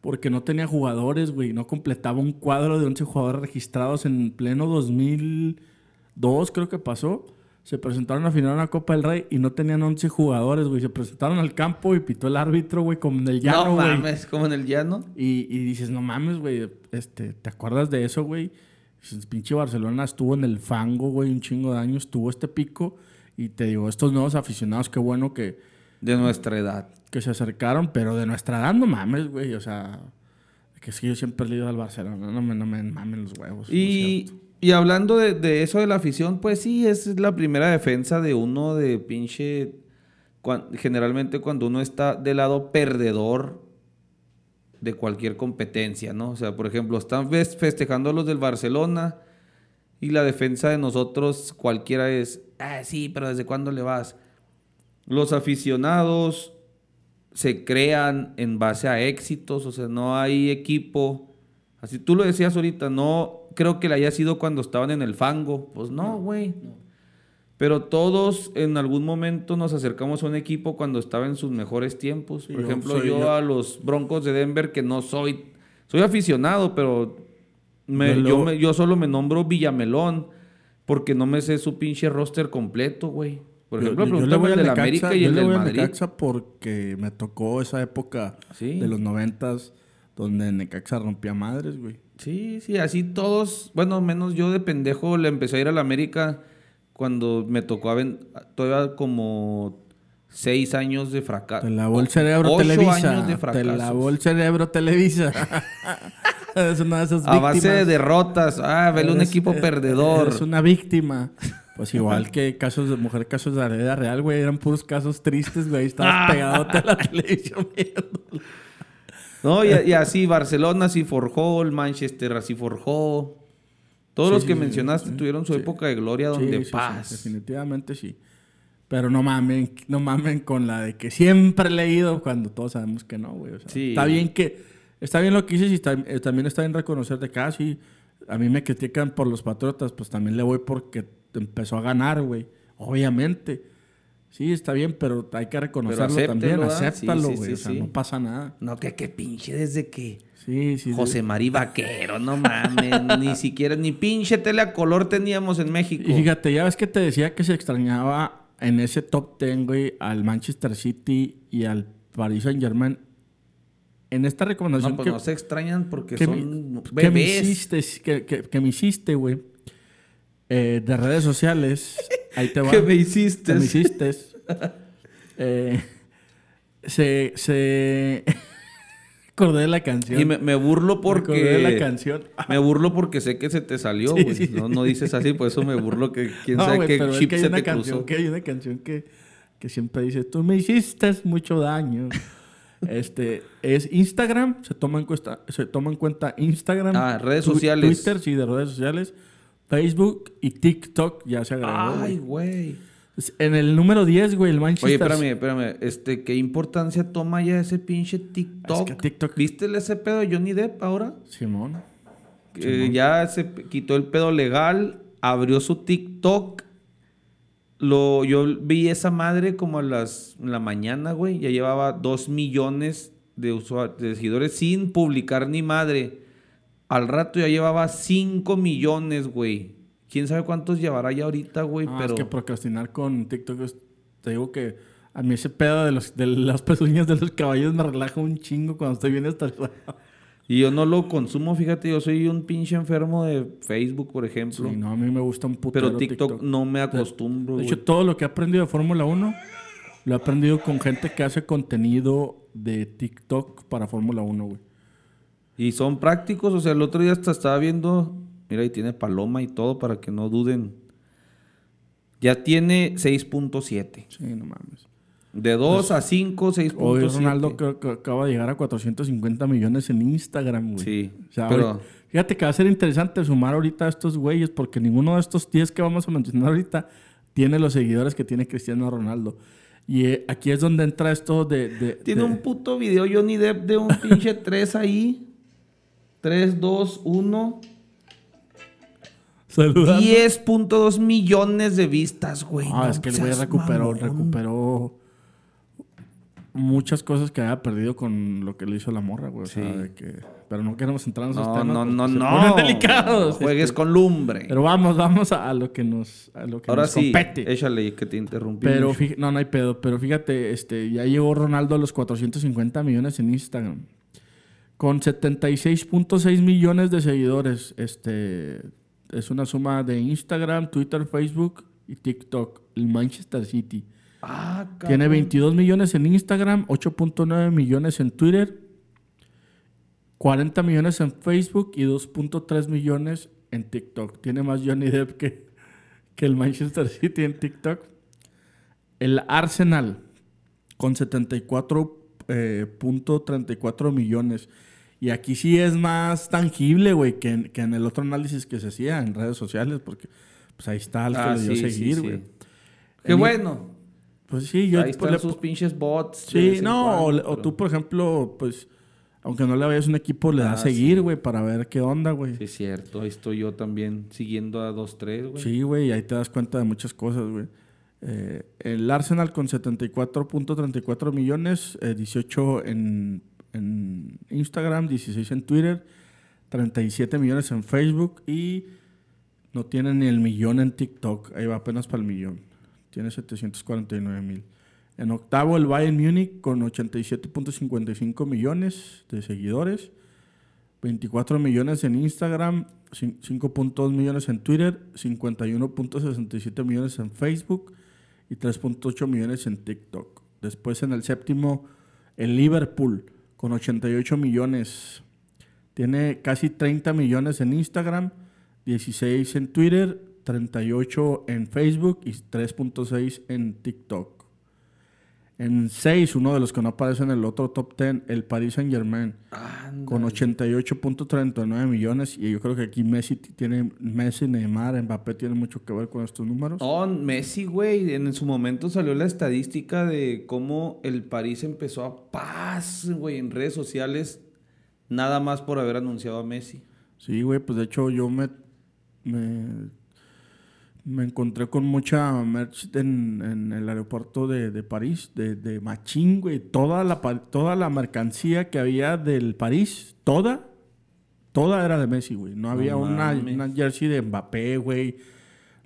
porque no tenía jugadores, güey, no completaba un cuadro de 11 jugadores registrados en pleno 2002, creo que pasó. Se presentaron a final de una Copa del Rey y no tenían 11 jugadores, güey. Se presentaron al campo y pitó el árbitro, güey, como en el llano, no güey. mames, como en el llano. Y, y dices, no mames, güey, este, ¿te acuerdas de eso, güey? Pinche Barcelona estuvo en el fango, güey, un chingo de años, tuvo este pico. Y te digo, estos nuevos aficionados, qué bueno que, De nuestra edad. que se acercaron, pero de nuestra edad no mames, güey. O sea, que es que yo siempre he leído al Barcelona, no me, no me mamen los huevos. no Y, cierto. Y hablando de, eso de la afición, pues sí, es la primera defensa de uno de pinche... generalmente cuando uno está del lado perdedor de cualquier competencia, ¿no? O sea, por ejemplo, están fes- festejando los del Barcelona y la defensa de nosotros cualquiera es, ah, sí, pero ¿desde cuándo le vas? Los aficionados se crean en base a éxitos, o sea, no hay equipo. Así tú lo decías ahorita, no creo que le haya sido cuando estaban en el fango. Pues no, güey. Pero todos en algún momento nos acercamos a un equipo cuando estaba en sus mejores tiempos. Por yo ejemplo, yo, yo. a los Broncos de Denver, que no soy, soy aficionado, pero me- Yo me- yo solo me nombro Villamelón porque no me sé su pinche roster completo, güey. Por ejemplo, yo- yo le voy el al Necaxa- América y yo el le del voy al. Necaxa porque me tocó esa época Sí. de los noventas donde Necaxa rompía madres, güey. Sí, sí, así todos, bueno, menos yo de pendejo le empecé a ir a la América cuando me tocó aven- todavía como seis años de fracaso. Te lavó el cerebro Ocho Televisa. años de Te fracasos. lavó el cerebro Televisa. es una de esas A base de víctimas. derrotas, ah, vele un equipo perdedor. Es una víctima. Pues igual que casos de mujer, casos de la vida real, güey. Eran puros casos tristes, güey. Estabas pegadote a la televisión viendo. No, y, y así Barcelona así forjó, el Manchester así forjó. Todos Sí, los que sí, mencionaste sí. tuvieron su época de gloria donde Sí, sí, sí, paz. definitivamente sí. Pero no mamen, no mamen con la de que siempre he leído cuando todos sabemos que no, güey. O sea, Sí. Está bien que... Está bien lo que dices y está- eh, también está bien reconocer de que, ah, sí, a mí me critican por los patriotas, pues también le voy porque empezó a ganar, güey. Obviamente. Sí, está bien, pero hay que reconocerlo acéptelo, también. ¿verdad? Sí, Acéptalo, sí, güey. sí, o sea, no pasa nada. No, que qué pinche desde que Sí, sí. José María Vaquero, no mames, ni siquiera, ni pinche tele a color teníamos en México. Y fíjate, ya ves que te decía que se extrañaba en ese top 10, güey, al Manchester City y al Paris Saint Germain. En esta recomendación no, pues que, no se extrañan porque que son me, que me bebés. hiciste, que, que- que me hiciste, güey, eh, de redes sociales, ahí te va. ¿Qué me hiciste? me hiciste. eh, se, se... acordé de la canción. Y me, me burlo Me acordé de porque... la canción. Me burlo porque sé que se te salió, güey. sí. No, no dices así, por eso me burlo que quién No, sabe güey, qué pero es chip que hay se una te canción cruzó. que hay una canción que, que siempre dice, tú me hiciste mucho daño. este, es Instagram, se toma en cuenta, se toma en cuenta Instagram. Ah, redes tu- sociales. Twitter, sí, de redes sociales. Facebook y TikTok ya se agregó. Ay, güey. En el número 10, güey, el Manchester. Oye, espérame, espérame. Este, ¿qué importancia toma ya ese pinche TikTok? Es que TikTok- ¿Viste ese pedo de Johnny Depp ahora? Simón. Eh, ya se quitó el pedo legal, abrió su TikTok. Lo, yo vi esa madre como a las en la mañana, güey. Ya llevaba dos millones de, usua- de seguidores sin publicar ni madre. Al rato ya llevaba 5 millones, güey. ¿Quién sabe cuántos llevará ya ahorita, güey? No, pero es que procrastinar con TikTok, es- te digo que a mí ese pedo de, los, de las pezuñas de los caballos me relaja un chingo cuando estoy bien estresado. Y yo no lo consumo, fíjate, yo soy un pinche enfermo de Facebook, por ejemplo. Sí, no, a mí me gusta un putero pero TikTok, no me acostumbro, De hecho, todo lo que he aprendido de Fórmula 1 Lo he aprendido con gente que hace contenido de TikTok para Fórmula 1, güey. Y son prácticos, o sea, el otro día hasta estaba viendo, mira, ahí tiene paloma y todo para que no duden. Ya tiene 6.7. Sí, no mames. De 2 a 5, 6.7. Hoy Ronaldo que acaba de llegar a 450 millones en Instagram, güey. Sí, O sea, pero- ahorita- fíjate que va a ser interesante sumar ahorita a estos güeyes porque ninguno de estos 10 que vamos a mencionar ahorita tiene los seguidores que tiene Cristiano Ronaldo. Y eh, aquí es donde entra esto de... de- Tiene de- un puto video Johnny Depp de un pinche 3 ahí. 3, 2, 1. Saludando. 10.2 millones de vistas, güey. Ah, no es que el güey recuperó, mamón. recuperó muchas cosas que había perdido con lo que le hizo la morra, güey. O sea, Sí. de que... Pero no queremos entrar en esos No, temas. no, no, se no. ponen delicados. No Juegues este. con lumbre. Pero vamos, vamos a, a lo que nos, a lo que Ahora nos sí, compete. échale que te interrumpí. Pero fíjate, no, no hay pedo. Pero fíjate, este, ya llegó Ronaldo a los 450 millones en Instagram. Con 76.6 millones de seguidores. Este, es una suma de Instagram, Twitter, Facebook y TikTok. El Manchester City. Ah, Tiene cabrón. 22 millones en Instagram, 8.9 millones en Twitter, 40 millones en Facebook y 2.3 millones en TikTok. Tiene más Johnny Depp que, que el Manchester City en TikTok. El Arsenal con 74.34 millones. Y aquí sí es más tangible, güey, que, en- que en el otro análisis que se hacía en redes sociales, porque pues ahí está el que Ah, le dio sí, seguir, sí. güey. Qué En- bueno. Pues sí, yo Ahí pues, están le- sus pinches bots. Sí, no, o, cuando, le- o pero- tú, por ejemplo, pues, aunque no le vayas a un equipo, le das Ah, seguir, güey, para ver qué onda, güey. Sí, es cierto. Ahí estoy yo también siguiendo a 2-3, güey. Sí, güey, y ahí te das cuenta de muchas cosas, güey. Eh, el Arsenal con 74.34 millones, eh, 18 en, en Instagram, 16 en Twitter, 37 millones en Facebook y no tiene ni el millón en TikTok. Ahí va apenas para el millón. Tiene 749 mil. En octavo, el Bayern Múnich con 87.55 millones de seguidores. 24 millones en Instagram, cin- 5.2 millones en Twitter, 51.67 millones en Facebook y 3.8 millones en TikTok. Después en el séptimo, el Liverpool con 88 millones. Tiene casi 30 millones en Instagram, 16 en Twitter, 38 en Facebook y 3.6 en TikTok. En 6, uno de los que no aparece en el otro top 10, el Paris Saint Germain Anda. con 88.39 millones y yo creo que aquí Messi tiene Messi, Neymar, Mbappé tienen mucho que ver con estos números. No, Messi, güey. En su momento salió la estadística de cómo el París empezó a paz, güey, en redes sociales. Nada más por haber anunciado a Messi. Sí, güey, pues de hecho yo me me, me encontré con mucha merch en, en el aeropuerto de, de París, de, de Machín, güey. Toda la, toda la mercancía que había del París, toda, toda era de Messi, güey. No había una, una jersey de Mbappé, güey.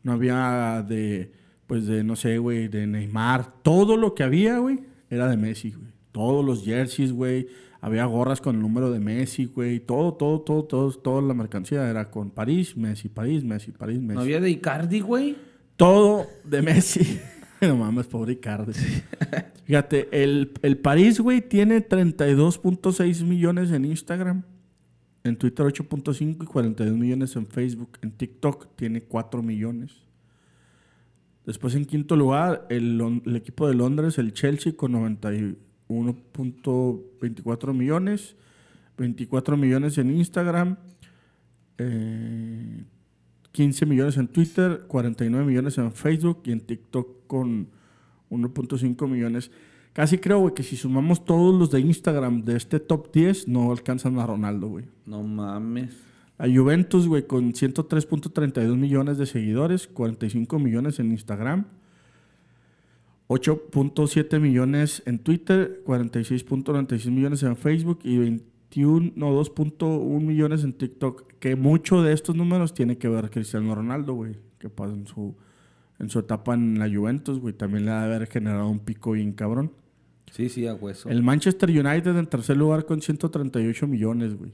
No había de, pues de, no sé, güey, de Neymar. Todo lo que había, güey, era de Messi, güey. Todos los jerseys, güey. Había gorras con el número de Messi, güey. Todo, todo, todo, todo, toda la mercancía era con París, Messi, París, Messi, París, Messi. ¿No había de Icardi, güey? Todo de Messi. no mames, pobre Icardi. Fíjate, el, el París, güey, tiene 32.6 millones en Instagram. En Twitter 8.5 y 42 millones en Facebook. En TikTok tiene 4 millones. Después en quinto lugar, el, el equipo de Londres, el Chelsea, con 91.24 millones. 24 millones en Instagram. eh, 15 millones en Twitter, 49 millones en Facebook y en TikTok con 1.5 millones. Casi creo, güey, que si sumamos todos los de Instagram de este top 10, no alcanzan a Ronaldo, güey. No mames. A Juventus, güey, con 103.32 millones de seguidores, 45 millones en Instagram, 8.7 millones en Twitter, 46.96 millones en Facebook y 21, no, 2.1 millones en TikTok. Que mucho de estos números tiene que ver Cristiano Ronaldo, güey, que pasa en su, en su etapa en la Juventus, güey, también le ha de haber generado un pico bien cabrón. Sí, sí, a hueso. El Manchester United en tercer lugar con 138 millones, güey.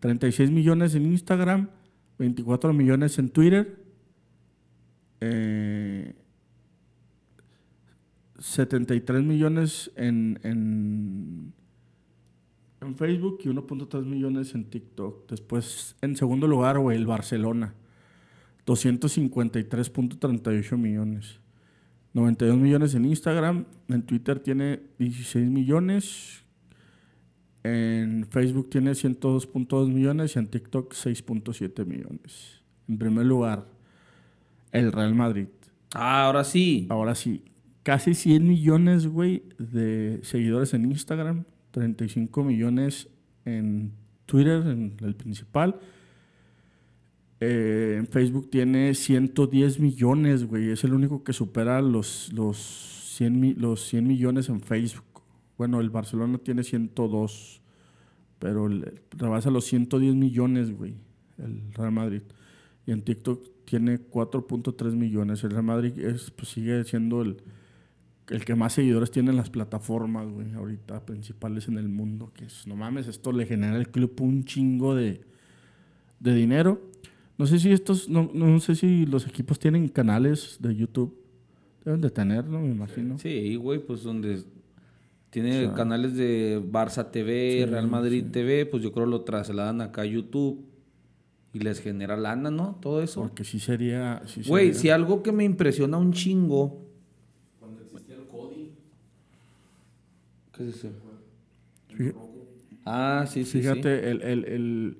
36 millones en Instagram, 24 millones en Twitter, eh, 73 millones en, en, en Facebook y 1.3 millones en TikTok. Después, en segundo lugar, güey, el Barcelona. 253.38 millones. 92 millones en Instagram. En Twitter tiene 16 millones. En Facebook tiene 102.2 millones y en TikTok 6.7 millones. En primer lugar, el Real Madrid. Ah, ahora sí. Ahora sí. Casi 100 millones, güey, de seguidores en Instagram. 35 millones en Twitter, en el principal. Eh, en Facebook tiene 110 millones, güey. Es el único que supera los, los, 100, los 100 millones en Facebook. Bueno, el Barcelona tiene 102, pero rebasa los 110 millones, güey, el Real Madrid. Y en TikTok tiene 4.3 millones. El Real Madrid es, pues, sigue siendo el, el que más seguidores tiene en las plataformas, güey, ahorita principales en el mundo. Que es, no mames, esto le genera al club un chingo de, de dinero. No sé si estos, no, no sé si los equipos tienen canales de YouTube. Deben de tener, ¿no? Me imagino. Sí, güey, pues donde tiene canales de Barça TV, Real Madrid TV, pues yo creo lo trasladan acá a YouTube y les genera lana, ¿no? Todo eso. Porque sí sería... Güey, si algo que me impresiona un chingo... Cuando existía el Cody. ¿Qué es eso? Ah, sí, sí, Fíjate, El, el, el,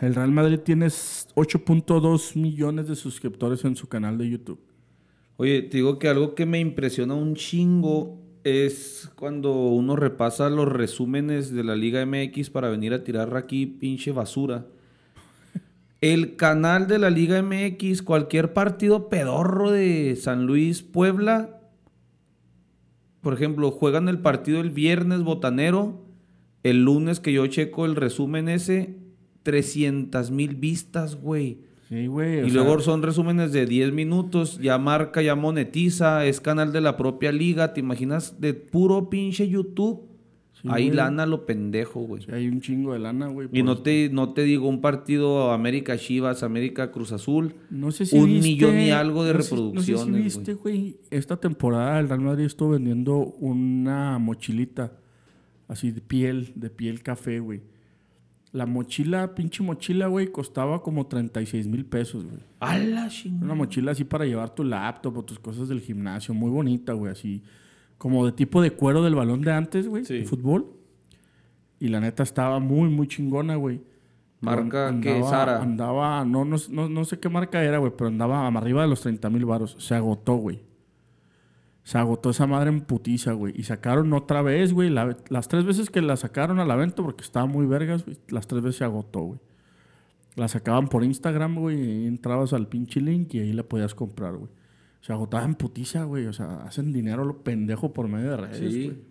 el Real Madrid tiene 8.2 millones de suscriptores en su canal de YouTube. Oye, te digo que algo que me impresiona un chingo es cuando uno repasa los resúmenes de la Liga MX para venir a tirar aquí pinche basura. El canal de la Liga MX, cualquier partido pedorro de San Luis, Puebla, por ejemplo, juegan el partido el viernes botanero, el lunes que yo checo el resumen ese, 300 mil vistas, güey. Sí, güey. Y luego son resúmenes de 10 minutos, ya marca, ya monetiza, es canal de la propia liga, ¿te imaginas? De puro pinche YouTube. Ahí lana lo pendejo, güey. hay un chingo de lana, güey. Y no te, no te digo un partido América Chivas, América Cruz Azul. No sé si Un millón y algo de reproducciones. no sé si viste, güey. Esta temporada el Real Madrid estuvo vendiendo una mochilita así de piel, de piel café, güey. La mochila, pinche mochila, güey, costaba como 36 mil pesos, güey. ¡Hala, Una mochila así para llevar tu laptop o tus cosas del gimnasio. Muy bonita, güey, así. Como de tipo de cuero del balón de antes, güey, de fútbol. Y la neta estaba muy, muy chingona, güey. ¿Marca qué? Sara. Andaba, no, no, no, no sé qué marca era, güey, pero andaba arriba de los 30 mil baros. Se agotó, güey. Se agotó esa madre en putiza, güey. Y sacaron otra vez, güey. las tres veces que la sacaron a la venta, porque estaba muy vergas, güey, las tres veces se agotó, güey. La sacaban por Instagram, güey, y entrabas al pinche link y ahí la podías comprar, güey. Se agotaba en putiza, güey. O sea, hacen dinero lo pendejo por medio de redes, sí.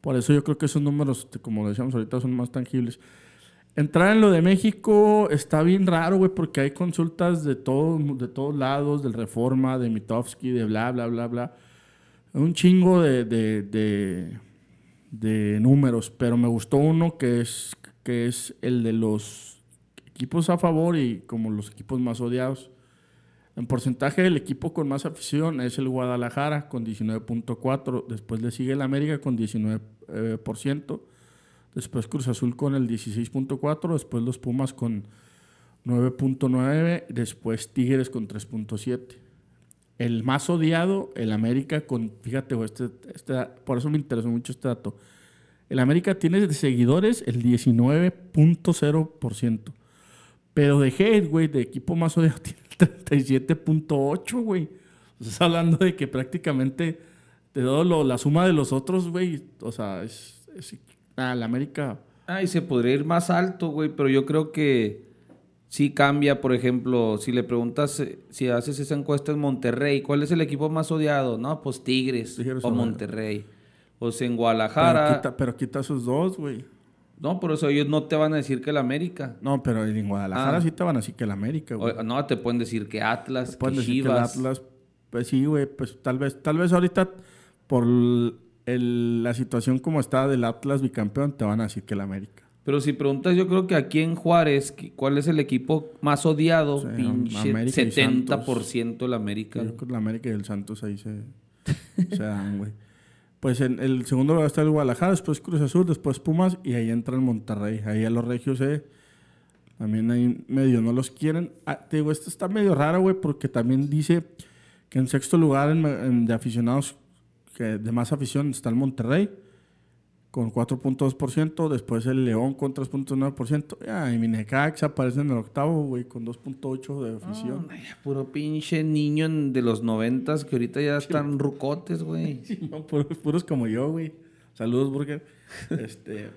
Por eso yo creo que esos números, como decíamos ahorita, son más tangibles. Entrar en lo de México está bien raro, güey, porque hay consultas de, todo, de todos lados, del Reforma, de Mitofsky, de bla, bla, bla, bla. Un chingo de, de, de, números, pero me gustó uno que es, que es el de los equipos a favor y como los equipos más odiados. En porcentaje, el equipo con más afición es el Guadalajara con 19.4, después le sigue el América con 19% después Cruz Azul con el 16.4, después los Pumas con 9.9, después Tigres con 3.7. El más odiado, el América con, fíjate, este, este, por eso me interesó mucho este dato. El América tiene de seguidores el 19.0%. Pero de hate, güey, de equipo más odiado tiene 37.8, güey. Estás hablando de que prácticamente de todo la suma de los otros, güey, o sea, es, es Ah, la América. Ah, y se podría ir más alto, güey, pero yo creo que sí cambia, por ejemplo, si le preguntas, eh, si haces esa encuesta en Monterrey, ¿cuál es el equipo más odiado? No, pues Tigres, o Monterrey. O sea, en Guadalajara. Pero quita, sus dos, güey. No, por eso ellos no te van a decir que el América. No, pero en Guadalajara ah. sí te van a decir que el América, güey. no, te pueden decir que Atlas, que Chivas. Que Atlas, pues sí, güey, pues tal vez, tal vez ahorita por la situación como está del Atlas bicampeón, te van a decir que el América. Pero si preguntas, yo creo que aquí en Juárez, ¿qué- ¿cuál es el equipo más odiado? Sí, Pinche América y 70% el América. Yo creo que la América y el Santos ahí se, se dan, güey. Pues en el segundo lugar está el Guadalajara, después Cruz Azul, después Pumas y ahí entra el Monterrey. Ahí a los regios eh, también ahí medio no los quieren. Ah, te digo, esta está medio rara, güey, porque también dice que en sexto lugar en, en- de aficionados, que de más afición está el Monterrey con 4.2%, después el León con 3.9%, ah, y mi Necaxa aparece en el octavo, güey, con 2.8% de afición. Puro pinche niño de los noventas que ahorita ya están rucotes, güey. Sí, no, puros, puros como yo, güey. Saludos, Burger. Este,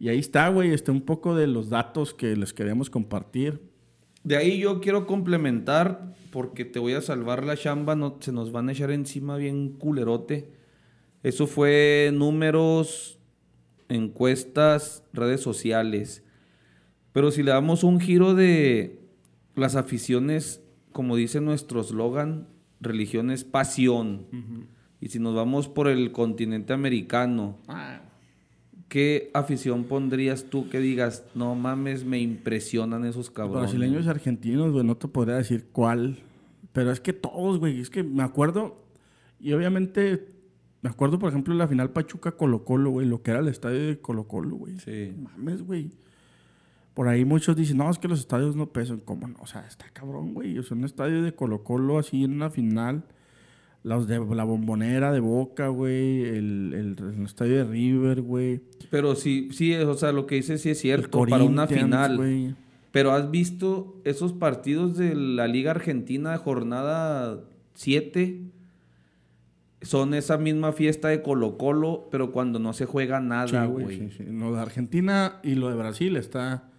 y ahí está, güey, este, un poco de los datos que les queríamos compartir. De ahí yo quiero complementar, porque te voy a salvar la chamba, no, se nos van a echar encima bien culerote. Eso fue números, encuestas, redes sociales. Pero si le damos un giro de las aficiones, como dice nuestro eslogan, religión es pasión. Y si nos vamos por el continente americano, ¿qué afición pondrías tú que digas, no mames, me impresionan esos cabrones? Brasileños y argentinos, güey, no te podría decir cuál. Pero es que todos, güey, es que me acuerdo, y obviamente, me acuerdo, por ejemplo, la final Pachuca-Colo Colo, güey, lo que era el estadio de Colo Colo, güey. Sí. Mames, güey. Por ahí muchos dicen, no, es que los estadios no pesan. ¿Cómo no? O sea, está cabrón, güey. O sea, un estadio de Colo Colo así en una final. Los de la bombonera de Boca, güey. El, el, el estadio de River, güey. Pero sí, sí, o sea, lo que dices sí es cierto para una final. güey. Pero has visto esos partidos de la Liga Argentina, jornada 7, son esa misma fiesta de Colo Colo, pero cuando no se juega nada, Sí, güey. sí, sí. Lo de Argentina y lo de Brasil está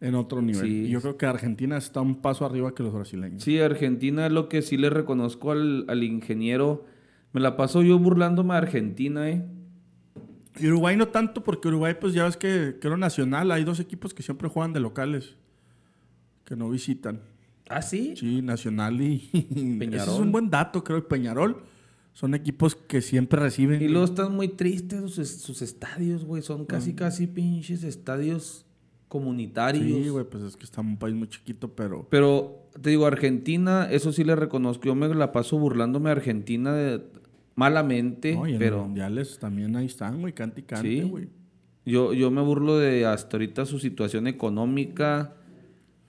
en otro nivel. Sí. Yo creo que Argentina está un paso arriba que los brasileños. Sí, Argentina es lo que sí le reconozco al, al ingeniero. Me la paso yo burlándome a Argentina, ¿eh? Y Uruguay no tanto, porque Uruguay, pues ya ves que, que era nacional. Hay dos equipos que siempre juegan de locales, que no visitan. ¿Ah, sí? Sí, Nacional y Peñarol. Ese es un buen dato, creo. Peñarol son equipos que siempre reciben. Y luego están muy tristes sus, sus estadios, güey. Son casi, casi pinches estadios comunitarios. Sí, güey, pues es que está un país muy chiquito, pero... Pero te digo, Argentina, eso sí le reconozco. Yo me la paso burlándome a Argentina de- malamente, No, y en pero los mundiales también ahí están, güey, cante y cante, Sí. güey. yo, yo me burlo de hasta ahorita su situación económica.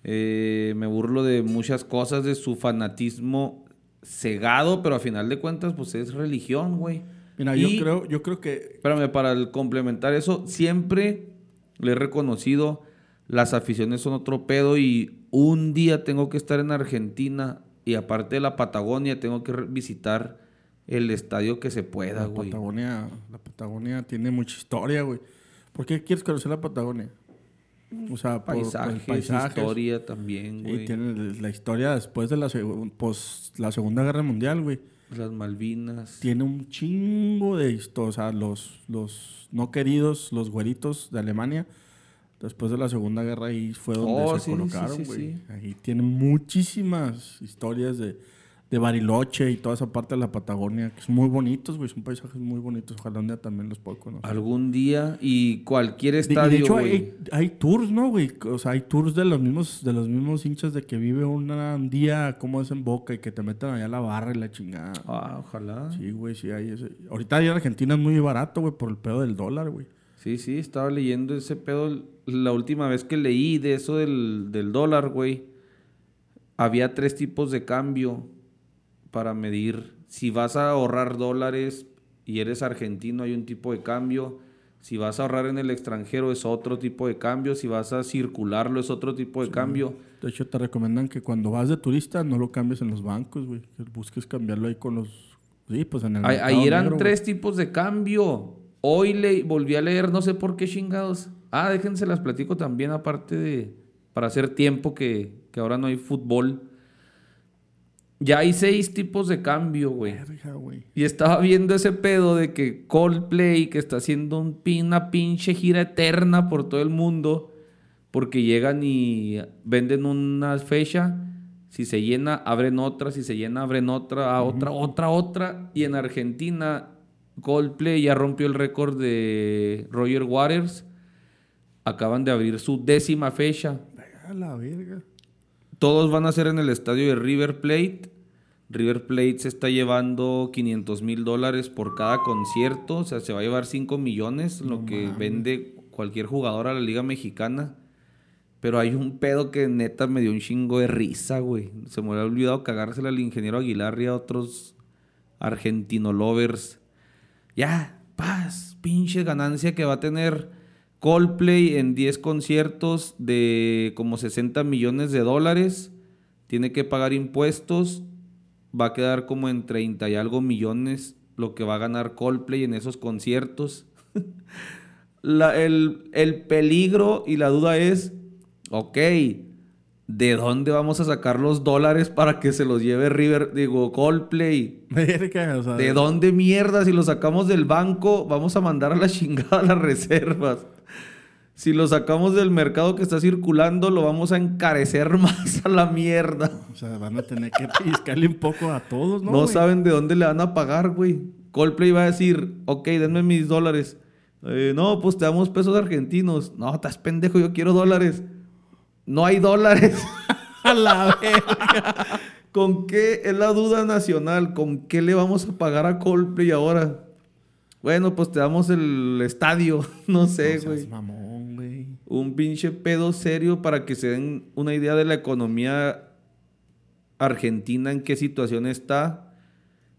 eh, me burlo de muchas cosas, de su fanatismo cegado, pero a final de cuentas, pues es religión, güey. Mira, Y- yo creo, yo creo que Espérame, para el complementar eso, siempre le he reconocido, las aficiones son otro pedo y un día tengo que estar en Argentina y aparte de la Patagonia tengo que visitar el estadio que se pueda, la güey. Patagonia, la Patagonia tiene mucha historia, güey. ¿Por qué quieres conocer la Patagonia? O sea, por, por el Paisajes, paisajes. historia también, Y güey. tiene la historia después de la, pos- la Segunda Guerra Mundial, güey. Las Malvinas. Tiene un chingo de historia. O sea, los, los no queridos, los güeritos de Alemania, después de la Segunda Guerra ahí fue donde Oh, se sí, sí, colocaron, sí, güey. sí. Ahí tienen muchísimas historias de, de Bariloche y toda esa parte de la Patagonia, que son muy bonitos, güey. Son paisajes muy bonitos. Ojalá un día también los pueda conocer. Algún día y cualquier estadio, de hecho güey. hay, hay tours, ¿no, güey? O sea, hay tours de los mismos de los mismos hinchas de que vive una- un día como es en Boca y que te meten allá a la barra y la chingada. Ah, ojalá. Sí, güey, sí hay ese. Ahorita en Argentina es muy barato, güey, por el pedo del dólar, güey. Sí, sí, estaba leyendo ese pedo. La última vez que leí de eso del, del dólar, güey, había tres tipos de cambio para medir. Si vas a ahorrar dólares y eres argentino, hay un tipo de cambio. Si vas a ahorrar en el extranjero, es otro tipo de cambio. Si vas a circularlo, es otro tipo de cambio. De hecho, te recomiendan que cuando vas de turista no lo cambies en los bancos, güey. Que busques cambiarlo ahí con los... Sí, pues en el Ahí, eran negro, güey. tres tipos de cambio. Hoy le volví a leer, no sé por qué chingados. Ah, déjense las platico también, aparte de. Para hacer tiempo que, que ahora no hay fútbol. Ya hay seis tipos de cambio, güey. Verga, güey. Y estaba viendo ese pedo de que Coldplay, que está haciendo un, pin- una pinche gira eterna por todo el mundo, porque llegan y venden una fecha, si se llena, abren otra, si se llena, abren otra, otra, otra, otra. Y en Argentina, Coldplay ya rompió el récord de Roger Waters. acaban de abrir su décima fecha. A la verga. Todos van a ser en el estadio de River Plate. River Plate se está llevando 500 mil dólares por cada concierto. O sea, se va a llevar 5 millones, lo que vende cualquier jugador a la Liga Mexicana. Pero hay un pedo que neta me dio un chingo de risa, güey. Se me había olvidado cagársela al ingeniero Aguilar y a otros argentino lovers. Ya, paz, pinche ganancia que va a tener Coldplay en 10 conciertos de como 60 millones de dólares. Tiene que pagar impuestos. Va a quedar como en 30 y algo millones lo que va a ganar Coldplay en esos conciertos. el, el peligro y la duda es ok, ¿de dónde vamos a sacar los dólares para que se los lleve River, digo, Coldplay? ¿De dónde mierda? Si los sacamos del banco, vamos a mandar a la chingada las reservas. Si lo sacamos del mercado que está circulando, lo vamos a encarecer más a la mierda. O sea, van a tener que piscarle un poco a todos, ¿no? No saben de dónde le van a pagar, güey. Coldplay va a decir, ok, denme mis dólares. Eh, no, pues te damos pesos argentinos. No, estás pendejo, yo quiero dólares. No hay dólares. a la verga. ¿Con qué? Es la duda nacional. ¿Con qué le vamos a pagar a Coldplay ahora? Bueno, pues te damos el estadio. No sé, güey. Un pinche pedo serio para que se den una idea de la economía argentina, en qué situación está.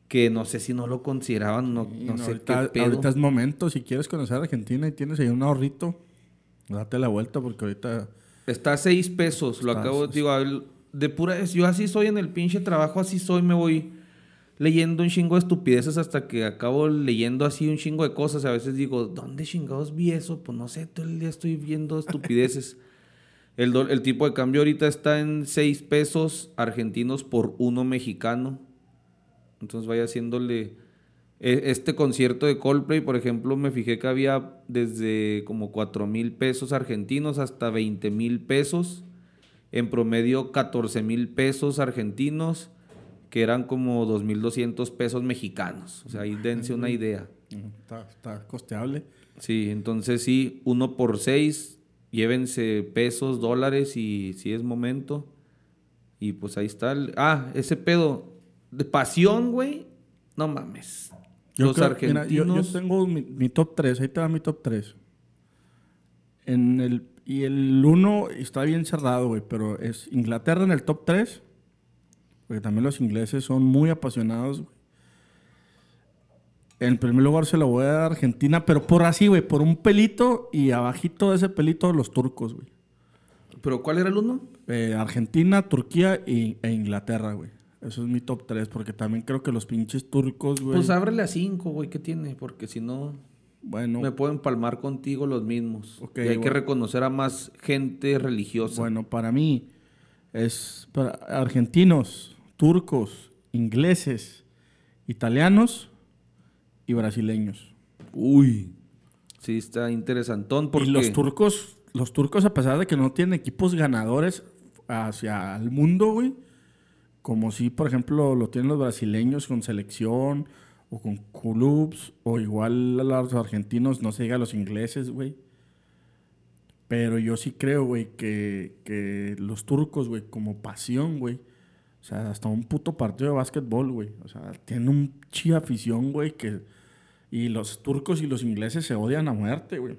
Que no sé si no lo consideraban, no, no, sé ahorita, qué pedo. Ahorita es momento, si quieres conocer a Argentina y tienes ahí un ahorrito, date la vuelta porque ahorita Está a seis pesos, lo acabo de digo, de pura yo así soy en el pinche trabajo, así soy, me voy leyendo un chingo de estupideces hasta que acabo leyendo así un chingo de cosas. A veces digo, ¿dónde chingados vi eso? Pues no sé, todo el día estoy viendo estupideces. el, el tipo de cambio ahorita está en seis pesos argentinos por uno mexicano. Entonces vaya haciéndole este concierto de Coldplay, por ejemplo, me fijé que había desde como 4 mil pesos argentinos hasta 20 mil pesos. En promedio 14 mil pesos argentinos, que eran como 2.200 pesos mexicanos. O sea, ahí dense una idea. Está, costeable. Sí, entonces sí, uno por seis, llévense pesos, dólares y si es momento. Y pues ahí está. ah, ese pedo de pasión, güey. No mames. Yo los argentinos. yo, tengo mi, top 3, ahí te va mi top 3. En el, y el 1 está bien cerrado, güey, pero es Inglaterra en el top 3, porque también los ingleses son muy apasionados, güey. En primer lugar se lo voy a dar a Argentina, pero por así, güey, por un pelito y abajito de ese pelito los turcos, güey. ¿Pero cuál era el uno? Eh, Argentina, Turquía e Inglaterra, güey. Eso es mi top 3, porque también creo que los pinches turcos, güey. Pues ábrele a 5, güey, ¿qué tiene? Porque si no. Bueno. Me pueden palmar contigo los mismos. y hay que reconocer a más gente religiosa. Bueno, para mí es para argentinos, turcos, ingleses, italianos y brasileños. Uy. Sí, está interesantón. Porque... Y los turcos, los turcos, a pesar de que no tienen equipos ganadores hacia el mundo, güey como si, por ejemplo, lo tienen los brasileños con selección o con clubs, o igual a los argentinos, no se diga a los ingleses, güey. Pero yo sí creo, güey, que, los turcos, güey, como pasión, güey. O sea, hasta un puto partido de básquetbol, güey. O sea, tienen un chi afición, güey, que... Y los turcos y los ingleses se odian a muerte, güey.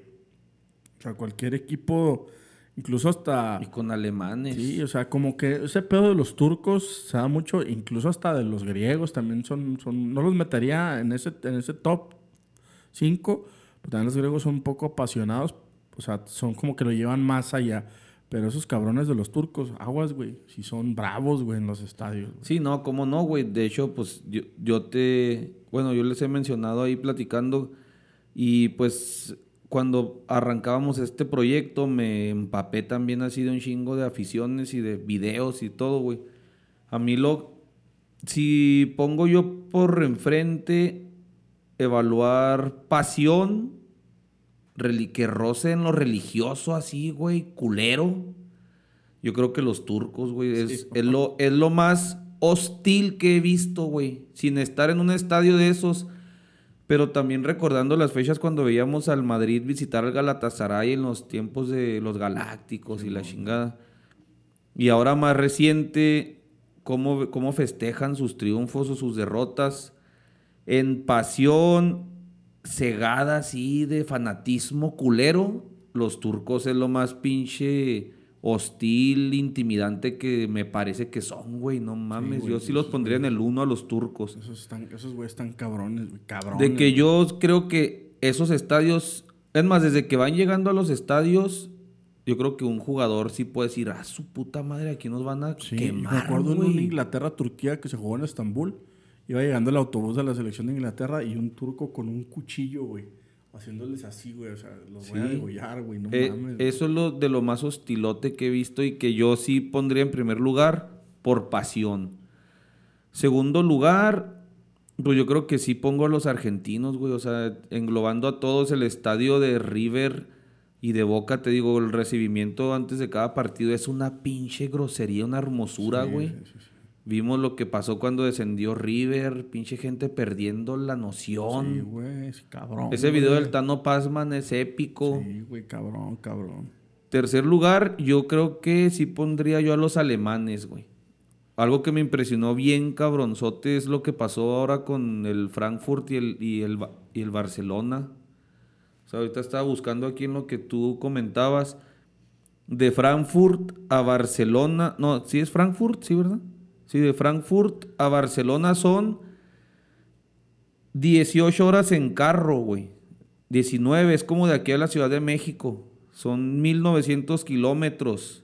O sea, cualquier equipo Incluso hasta... Y con alemanes. Sí, o sea, como que ese pedo de los turcos se da mucho, incluso hasta de los griegos también son... son no los metería en ese, en ese top 5, pero también los griegos son un poco apasionados, o sea, son como que lo llevan más allá. Pero esos cabrones de los turcos, aguas, güey, si son bravos, güey, en los estadios. Sí, no, cómo no, güey. De hecho, pues yo, yo te... Bueno, yo les he mencionado ahí platicando y pues cuando arrancábamos este proyecto me empapé también así de un chingo de aficiones y de videos y todo, güey. A mí lo... Si pongo yo por enfrente evaluar pasión, que roce en lo religioso así, güey, culero. Yo creo que los turcos, güey, es, lo, es lo más hostil que he visto, güey. Sin estar en un estadio de esos Pero también recordando las fechas cuando veíamos al Madrid visitar al Galatasaray en los tiempos de los Galácticos y la chingada. Y ahora más reciente, cómo, cómo festejan sus triunfos o sus derrotas. En pasión cegada así de fanatismo culero, los turcos es lo más pinche hostil, intimidante que me parece que son, güey. No mames. yo sí los pondría en el uno a los turcos. Esos, están, esos güeyes están cabrones, güey. Cabrones. De que yo creo que esos estadios. Es más, desde que van llegando a los estadios, yo creo que un jugador sí puede decir, ah, su puta madre, aquí nos van a Sí, quemar. me acuerdo en güey". una Inglaterra-Turquía que se jugó en Estambul. Iba llegando el autobús de la selección de Inglaterra y un turco con un cuchillo, güey. Haciéndoles así, güey. O sea, los voy a degollar, güey. No Eh, mames. güey. eso es lo de lo más hostilote que he visto y que yo sí pondría en primer lugar por pasión. Segundo lugar, pues yo creo que sí pongo a los argentinos, güey. O sea, englobando a todos el estadio de River y de Boca, te digo, el recibimiento antes de cada partido es una pinche grosería, una hermosura, Sí, güey. sí, sí, sí. Vimos lo que pasó cuando descendió River, pinche gente perdiendo la noción. Sí, güey, cabrón. Ese video del Tano Pasman es épico. Sí, güey, cabrón, cabrón. Tercer lugar, yo creo que sí pondría yo a los alemanes, güey. Algo que me impresionó bien cabronzote es lo que pasó ahora con el Frankfurt y el, y el, y el Barcelona. O sea, ahorita estaba buscando aquí en lo que tú comentabas. De Frankfurt a Barcelona. No, sí es Frankfurt, sí, ¿verdad? Sí, de Frankfurt a Barcelona son 18 horas en carro, güey. 19, es como de aquí a la Ciudad de México. Son 1900 kilómetros.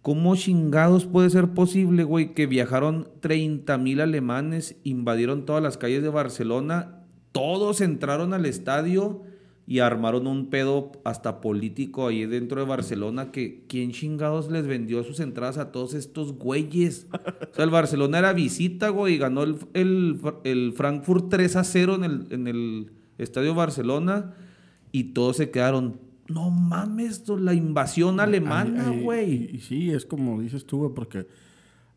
¿Cómo chingados puede ser posible, güey, que viajaron 30 mil alemanes, invadieron todas las calles de Barcelona, todos entraron al estadio y armaron un pedo hasta político ahí dentro de Barcelona que quién chingados les vendió sus entradas a todos estos güeyes? O sea, el Barcelona era visita, güey, y ganó el, el, el Frankfurt 3 a 0 en el, en el estadio Barcelona y todos se quedaron, no mames, la invasión alemana, güey. Y, y sí, es como dices tú, güey, porque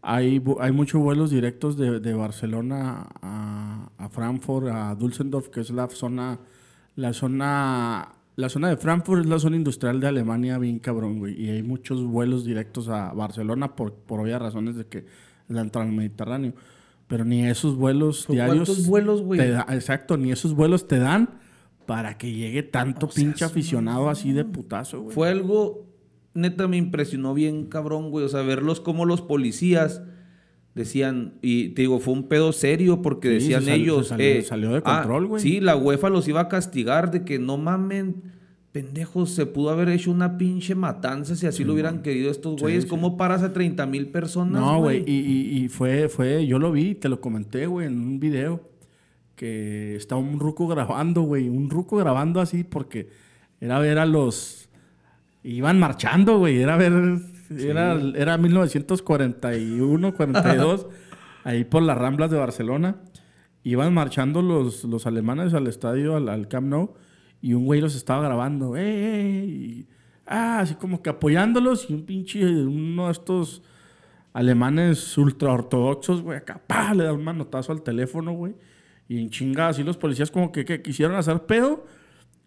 hay, hay muchos vuelos directos de, de Barcelona a, a Frankfurt, a Düsseldorf, que es la zona, la zona, la zona de Frankfurt es la zona industrial de Alemania, bien cabrón, güey. Y hay muchos vuelos directos a Barcelona por, por obvias razones de que es la entrada al Mediterráneo. Pero ni esos vuelos ¿Son diarios. cuántos vuelos, güey? da- exacto, ni esos vuelos te dan para que llegue tanto pinche aficionado así de putazo, güey. Fue algo, neta, me impresionó bien cabrón, güey. O sea, verlos como los policías decían, y te digo, fue un pedo serio porque Sí, decían ellos. salió- eh, salió de ah, control, güey. Sí, la UEFA los iba a castigar de que no mamen, pendejos, se pudo haber hecho una pinche matanza si así lo hubieran querido estos güeyes. sí. ¿Cómo paras a 30 mil personas? No, güey, y, y- y fue, fue, yo lo vi, te lo comenté, güey, en un video, que estaba un ruco grabando, güey, un ruco grabando así porque era ver a los, iban marchando, güey, era ver, era, era 1941, 42, ahí por las Ramblas de Barcelona, iban marchando los, los alemanes al estadio, al, al Camp Nou, y un güey los estaba grabando, ¡eh, eh! y- ah, así como que apoyándolos, y un pinche, uno de estos alemanes ultra ortodoxos, güey, acá, pa, le da un manotazo al teléfono, güey. Y en chinga, así los policías como que, que quisieron hacer pedo.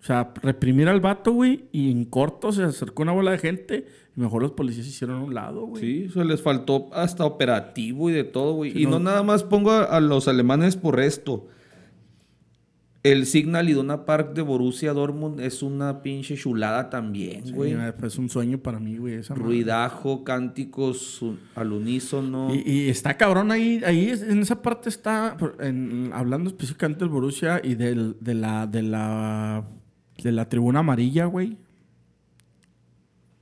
O sea, reprimir al vato, güey. Y en corto se acercó una bola de gente. Mejor los policías se hicieron a un lado, güey. Sí, o sea, les faltó hasta operativo y de todo, güey. Sí, y no. no. nada más pongo a, a los alemanes por esto. El Signal Iduna Park de Borussia Dortmund es una pinche chulada también, Sí, güey. es un sueño para mí, güey. esa madre. Ruidajo, cánticos al unísono. Y, y está cabrón ahí, ahí en esa parte está, en- hablando específicamente del Borussia y del, de, la, de, la, de la tribuna amarilla, güey.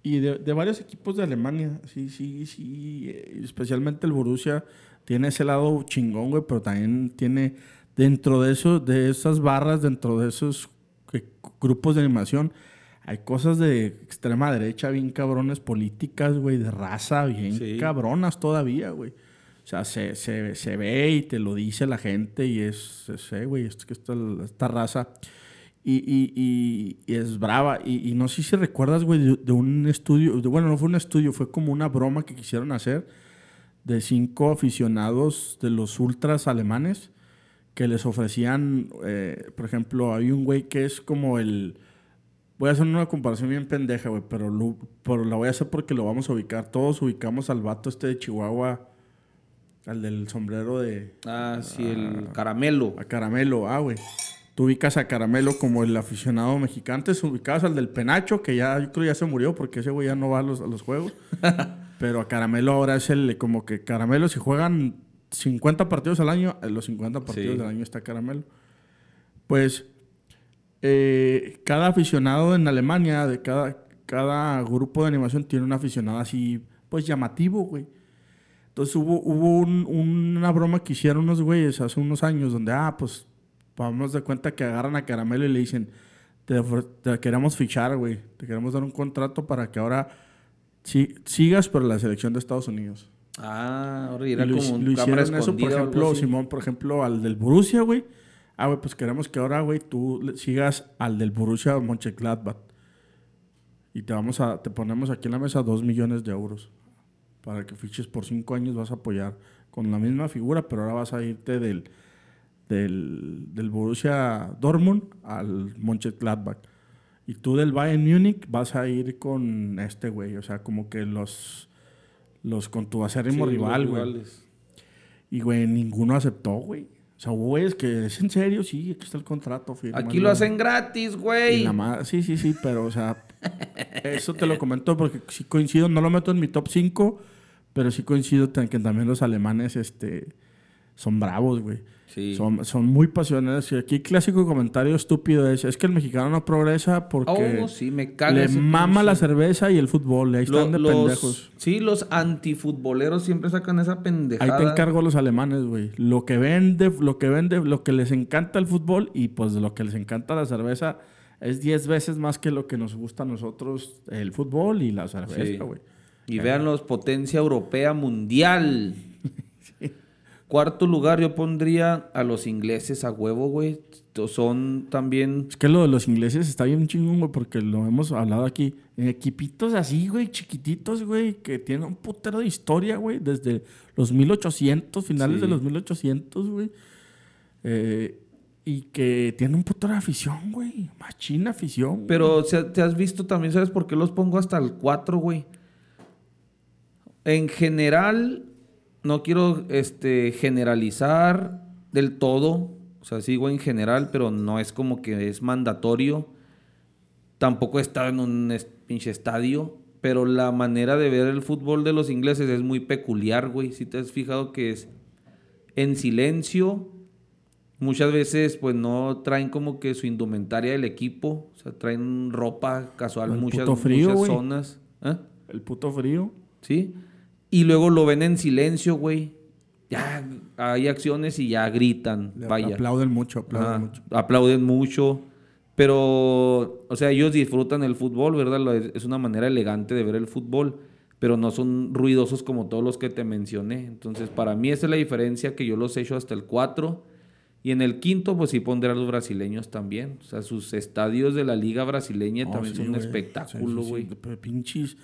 Y de, de varios equipos de Alemania, sí, sí, sí. eh, Especialmente el Borussia tiene ese lado chingón, güey, pero también tiene dentro de eso, de esas barras, dentro de esos grupos de animación, hay cosas de extrema derecha bien cabrones, políticas, güey, de raza, bien Sí. cabronas todavía, güey. O sea, se, se, se ve y te lo dice la gente y es, es güey, es que esta, esta raza y, y, y- y es brava. Y, y no sé si recuerdas, güey, de, de un estudio, de- bueno, no fue un estudio, fue como una broma que quisieron hacer de cinco aficionados de los ultras alemanes que les ofrecían, eh, por ejemplo, hay un güey que es como el... Voy a hacer una comparación bien pendeja, güey, pero, lo- pero la voy a hacer porque lo vamos a ubicar. Todos ubicamos al vato este de Chihuahua, al del sombrero de... Ah, sí, el caramelo. A Caramelo, ah, güey. Tú ubicas a Caramelo como el aficionado mexicano. Antes ubicabas al del Penacho, que ya, yo creo ya se murió porque ese güey ya no va a los, a los juegos. Pero a Caramelo ahora es el, como que Caramelo, si juegan 50 partidos al año, los 50 partidos Sí. del año está Caramelo. Pues, eh, cada aficionado en Alemania, de cada, cada grupo de animación tiene un aficionado así, pues llamativo, güey. Entonces hubo, hubo un- una broma que hicieron unos güeyes hace unos años donde, ah, pues vamos de cuenta que agarran a Caramelo y le dicen, te, queremos fichar, güey. Te queremos dar un contrato para que ahora si- sigas por la selección de Estados Unidos. Ah, ahora lo, como un lo cámara eso, por ejemplo. Simón, por ejemplo, al del Borussia, güey. Ah, güey, pues queremos que ahora, güey, tú sigas al del Borussia Mönchengladbach. Y te vamos a, te ponemos aquí en la mesa dos millones de euros. Para que fiches por cinco años vas a apoyar con la misma figura, pero ahora vas a irte del, del, del Borussia Dortmund al Mönchengladbach. Y tú del Bayern Múnich vas a ir con este güey. O sea, como que los, los con tu acérrimo Sí, rival, güey. Y, güey, ninguno aceptó, güey. O sea, hubo güeyes que es en serio, sí, aquí está el contrato. Aquí lo hacen gratis, güey. sí, sí, sí, pero, o sea, eso te lo comento porque sí coincido, no lo meto en mi top 5, pero sí coincido que también los alemanes, este, son bravos, güey. Sí. Son, son muy pasionales. Y aquí el clásico comentario estúpido es, es que el mexicano no progresa porque Oh, sí, me le mama pinche- la cerveza y el fútbol. Ahí están de los- pendejos. Sí, los antifutboleros siempre sacan esa Ahí pendejada. te encargo los alemanes, güey. Lo que vende, lo que vende, lo que les encanta el fútbol y pues lo que les encanta la cerveza es 10 veces más que lo que nos gusta a nosotros el fútbol y la cerveza, güey. Y vean los potencia europea mundial. Cuarto lugar, yo pondría a los ingleses a huevo, güey. Son también. Es que lo de los ingleses está bien chingón, güey, porque lo hemos hablado aquí. En equipitos así, güey, chiquititos, güey, que tienen un putero de historia, güey, desde los 1800, finales Sí. de los 1800, güey. Eh, y que tienen un putero de afición, güey. Machina afición. Pero te has visto también, ¿sabes por qué los pongo hasta el 4, güey? En general, no quiero este, generalizar del todo. O sea, sigo en general, pero no es como que es mandatorio. Tampoco he estado en un pinche estadio. Pero la manera de ver el fútbol de los ingleses es muy peculiar, güey. Si te has fijado que es en silencio. Muchas veces, pues no traen como que su indumentaria del equipo. O sea, traen ropa casual El muchas, puto frío, muchas zonas. ¿Ah? El puto frío. ¿Sí? Y luego lo ven en silencio, güey. Ya hay acciones y ya gritan. Le Vaya. Aplauden mucho, aplauden Ajá, mucho. aplauden mucho. Pero, o sea, ellos disfrutan el fútbol, ¿verdad? Es una manera elegante de ver el fútbol, pero no son ruidosos como todos los que te mencioné. Entonces, para mí esa es la diferencia que yo los echo hasta el 4. Y en el quinto, pues sí pondré a los brasileños también. O sea, sus estadios de la liga brasileña No, también sí, son un espectáculo, Sí, sí, güey. sí, pero pinches.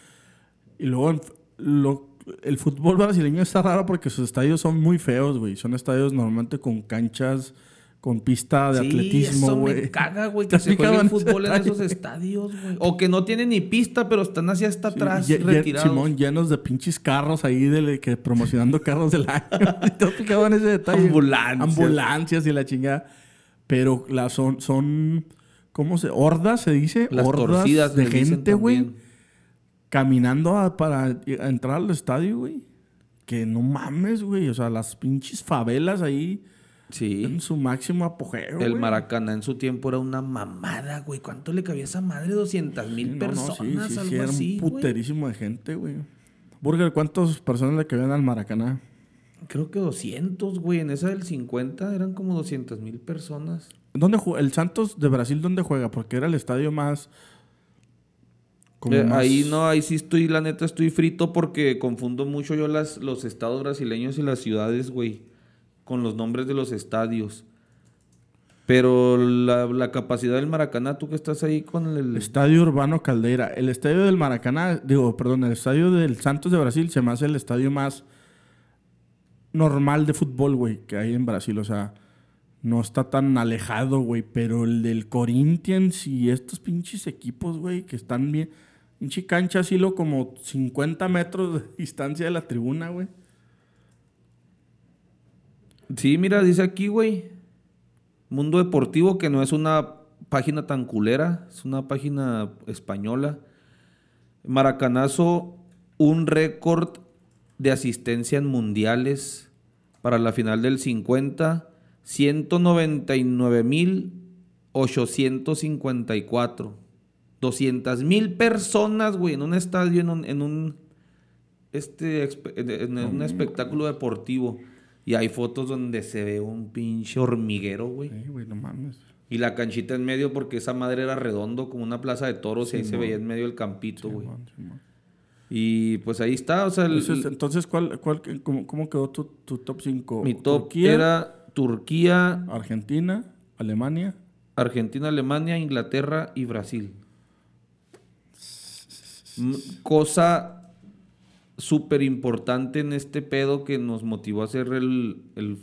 Y luego lo- el fútbol brasileño está raro porque sus estadios son muy feos, güey. Son estadios normalmente con canchas, con pista de Sí, atletismo, eso güey. me caga, güey, ¿Te que se juegue el fútbol en esos estadios, güey. O que no tienen ni pista, pero están así hasta Sí, atrás, retirados. Simón, llenos de pinches carros ahí de que promocionando carros del año. ¿Te has fijado en ese detalle? Ambulancias. Ambulancias y la chingada. Pero la son, son, ¿cómo se? Hordas, se dice. Las Hordas torcidas de gente, güey. Caminando a- para a entrar al estadio, güey. Que no mames, güey. O sea, las pinches favelas ahí Sí. en su máximo apogeo, El güey. Maracaná en su tiempo era una mamada, güey. ¿Cuánto le cabía a esa madre? 200 mil Sí, no, no, sí, personas, sí, sí, algo era así, un güey. puterísimo de gente, güey. Burger, ¿cuántas personas le cabían al Maracaná? Creo que 200, güey. En esa del 50 eran como 200 mil personas. ¿Dónde el Santos de Brasil dónde juega? Porque era el estadio más como Eh, más- Ahí no, ahí sí estoy, la neta, estoy frito porque confundo mucho yo las, los estados brasileños y las ciudades, güey, con los nombres de los estadios. Pero la, la capacidad del Maracaná, tú que estás ahí con el... Estadio Urbano Caldeira. El estadio del Maracaná, digo, perdón, el estadio del Santos de Brasil se me hace el estadio más normal de fútbol, güey, que hay en Brasil. O sea, no está tan alejado, güey. Pero el del Corinthians y estos pinches equipos, güey, que están bien. Pinche cancha así lo como 50 metros de distancia de la tribuna, güey. Sí, mira, dice aquí, güey. Mundo Deportivo, que no es una página tan culera, es una página española. Maracanazo, un récord de asistencia en mundiales para la final del 50, 199.854. 200 mil personas, güey, en un estadio, en un, en un, este, en un espectáculo deportivo. Y hay fotos donde se ve un pinche hormiguero, güey. Sí, güey, no mames. Y la canchita en medio porque esa madre era redondo como una plaza de toros y ahí se veía en medio el campito, güey. Y pues ahí está, o sea, el- Entonces, entonces, ¿cuál, cuál, cómo, cómo quedó tu, tu top 5? mi top era Turquía, Argentina, Alemania. Argentina, Alemania, Inglaterra y Brasil. Cosa súper importante en este pedo que nos motivó a hacer el, el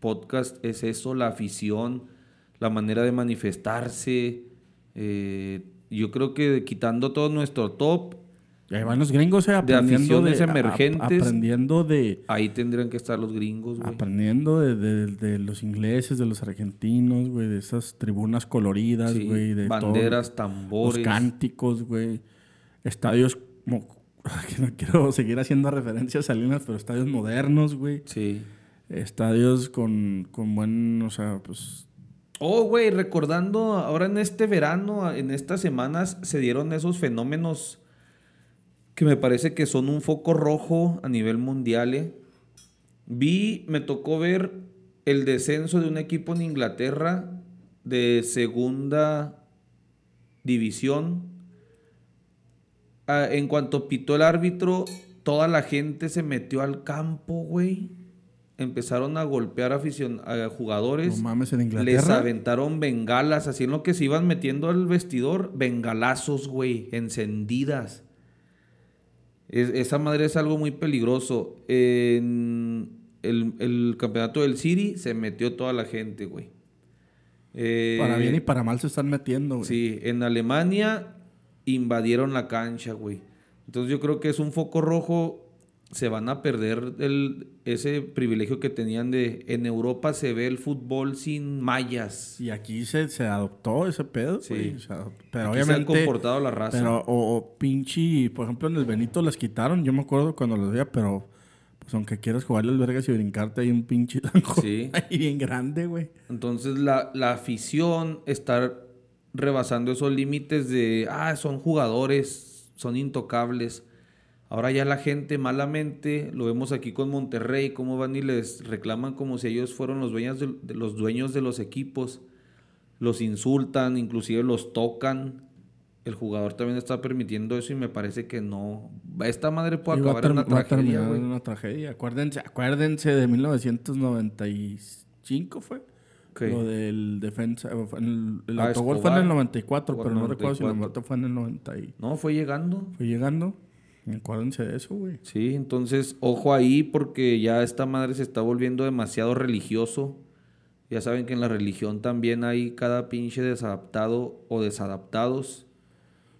podcast es eso, la afición, la manera de manifestarse. Eh, yo creo que quitando todo nuestro top, Y ahí van los gringos, eh, aprendiendo aficiones de, a- emergentes. aprendiendo de, ahí tendrían que estar los gringos, güey. aprendiendo de, de- de los ingleses, de los argentinos, güey, de esas tribunas coloridas, Sí, güey, de todo, banderas, los tambores. cánticos, güey, estadios como que no quiero seguir haciendo referencias a Salinas, pero estadios modernos, güey, Sí. estadios con, con buen, o sea, pues Oh, güey, recordando, ahora en este verano, en estas semanas, se dieron esos fenómenos que me parece que son un foco rojo a nivel mundial. eh. Vi, me tocó ver el descenso de un equipo en Inglaterra de segunda división. Ah, en cuanto pitó el árbitro, toda la gente se metió al campo, güey. Empezaron a golpear a jugadores. no mames en Les Inglaterra. aventaron bengalas, así en lo que se iban metiendo al vestidor, bengalazos, güey, encendidas. Es- esa madre es algo muy peligroso. En el, el campeonato del City se metió toda la gente, güey. Eh, Para bien y para mal se están metiendo, güey. Sí, en Alemania invadieron la cancha, güey. Entonces yo creo que es un foco rojo. Se van a perder el, ese privilegio que tenían de... En Europa se ve el fútbol sin mallas. Y aquí se, se adoptó ese pedo, Sí. güey. pero Aquí se ha obviamente... comportado la raza. Pero, o, o pinche, por ejemplo, en el Benito las quitaron. Yo me acuerdo cuando los veía, pero pues aunque quieras jugarle al vergas y brincarte, hay un pinche tanco Sí. ahí bien grande, güey. Entonces la, la afición está rebasando esos límites de, ah, son jugadores, son intocables. Ahora ya la gente malamente, lo vemos aquí con Monterrey, cómo van y les reclaman como si ellos fueron los dueños de, de los dueños de los equipos. Los insultan, inclusive los tocan. El jugador también está permitiendo eso y me parece que no. Esta madre puede Y acabar en una tragedia, en una tragedia. Acuérdense, acuérdense de 1995 fue. ¿Qué? Lo del defensa. en El, el Ah, autogol fue en el Escobar. 94, pero no Escobar, recuerdo si el 94. muerto fue en el 90. y- No, fue llegando. Fue llegando. Acuérdense de eso, güey. Sí, entonces ojo ahí porque ya esta madre se está volviendo demasiado religioso. Ya saben que en la religión también hay cada pinche desadaptado o desadaptados.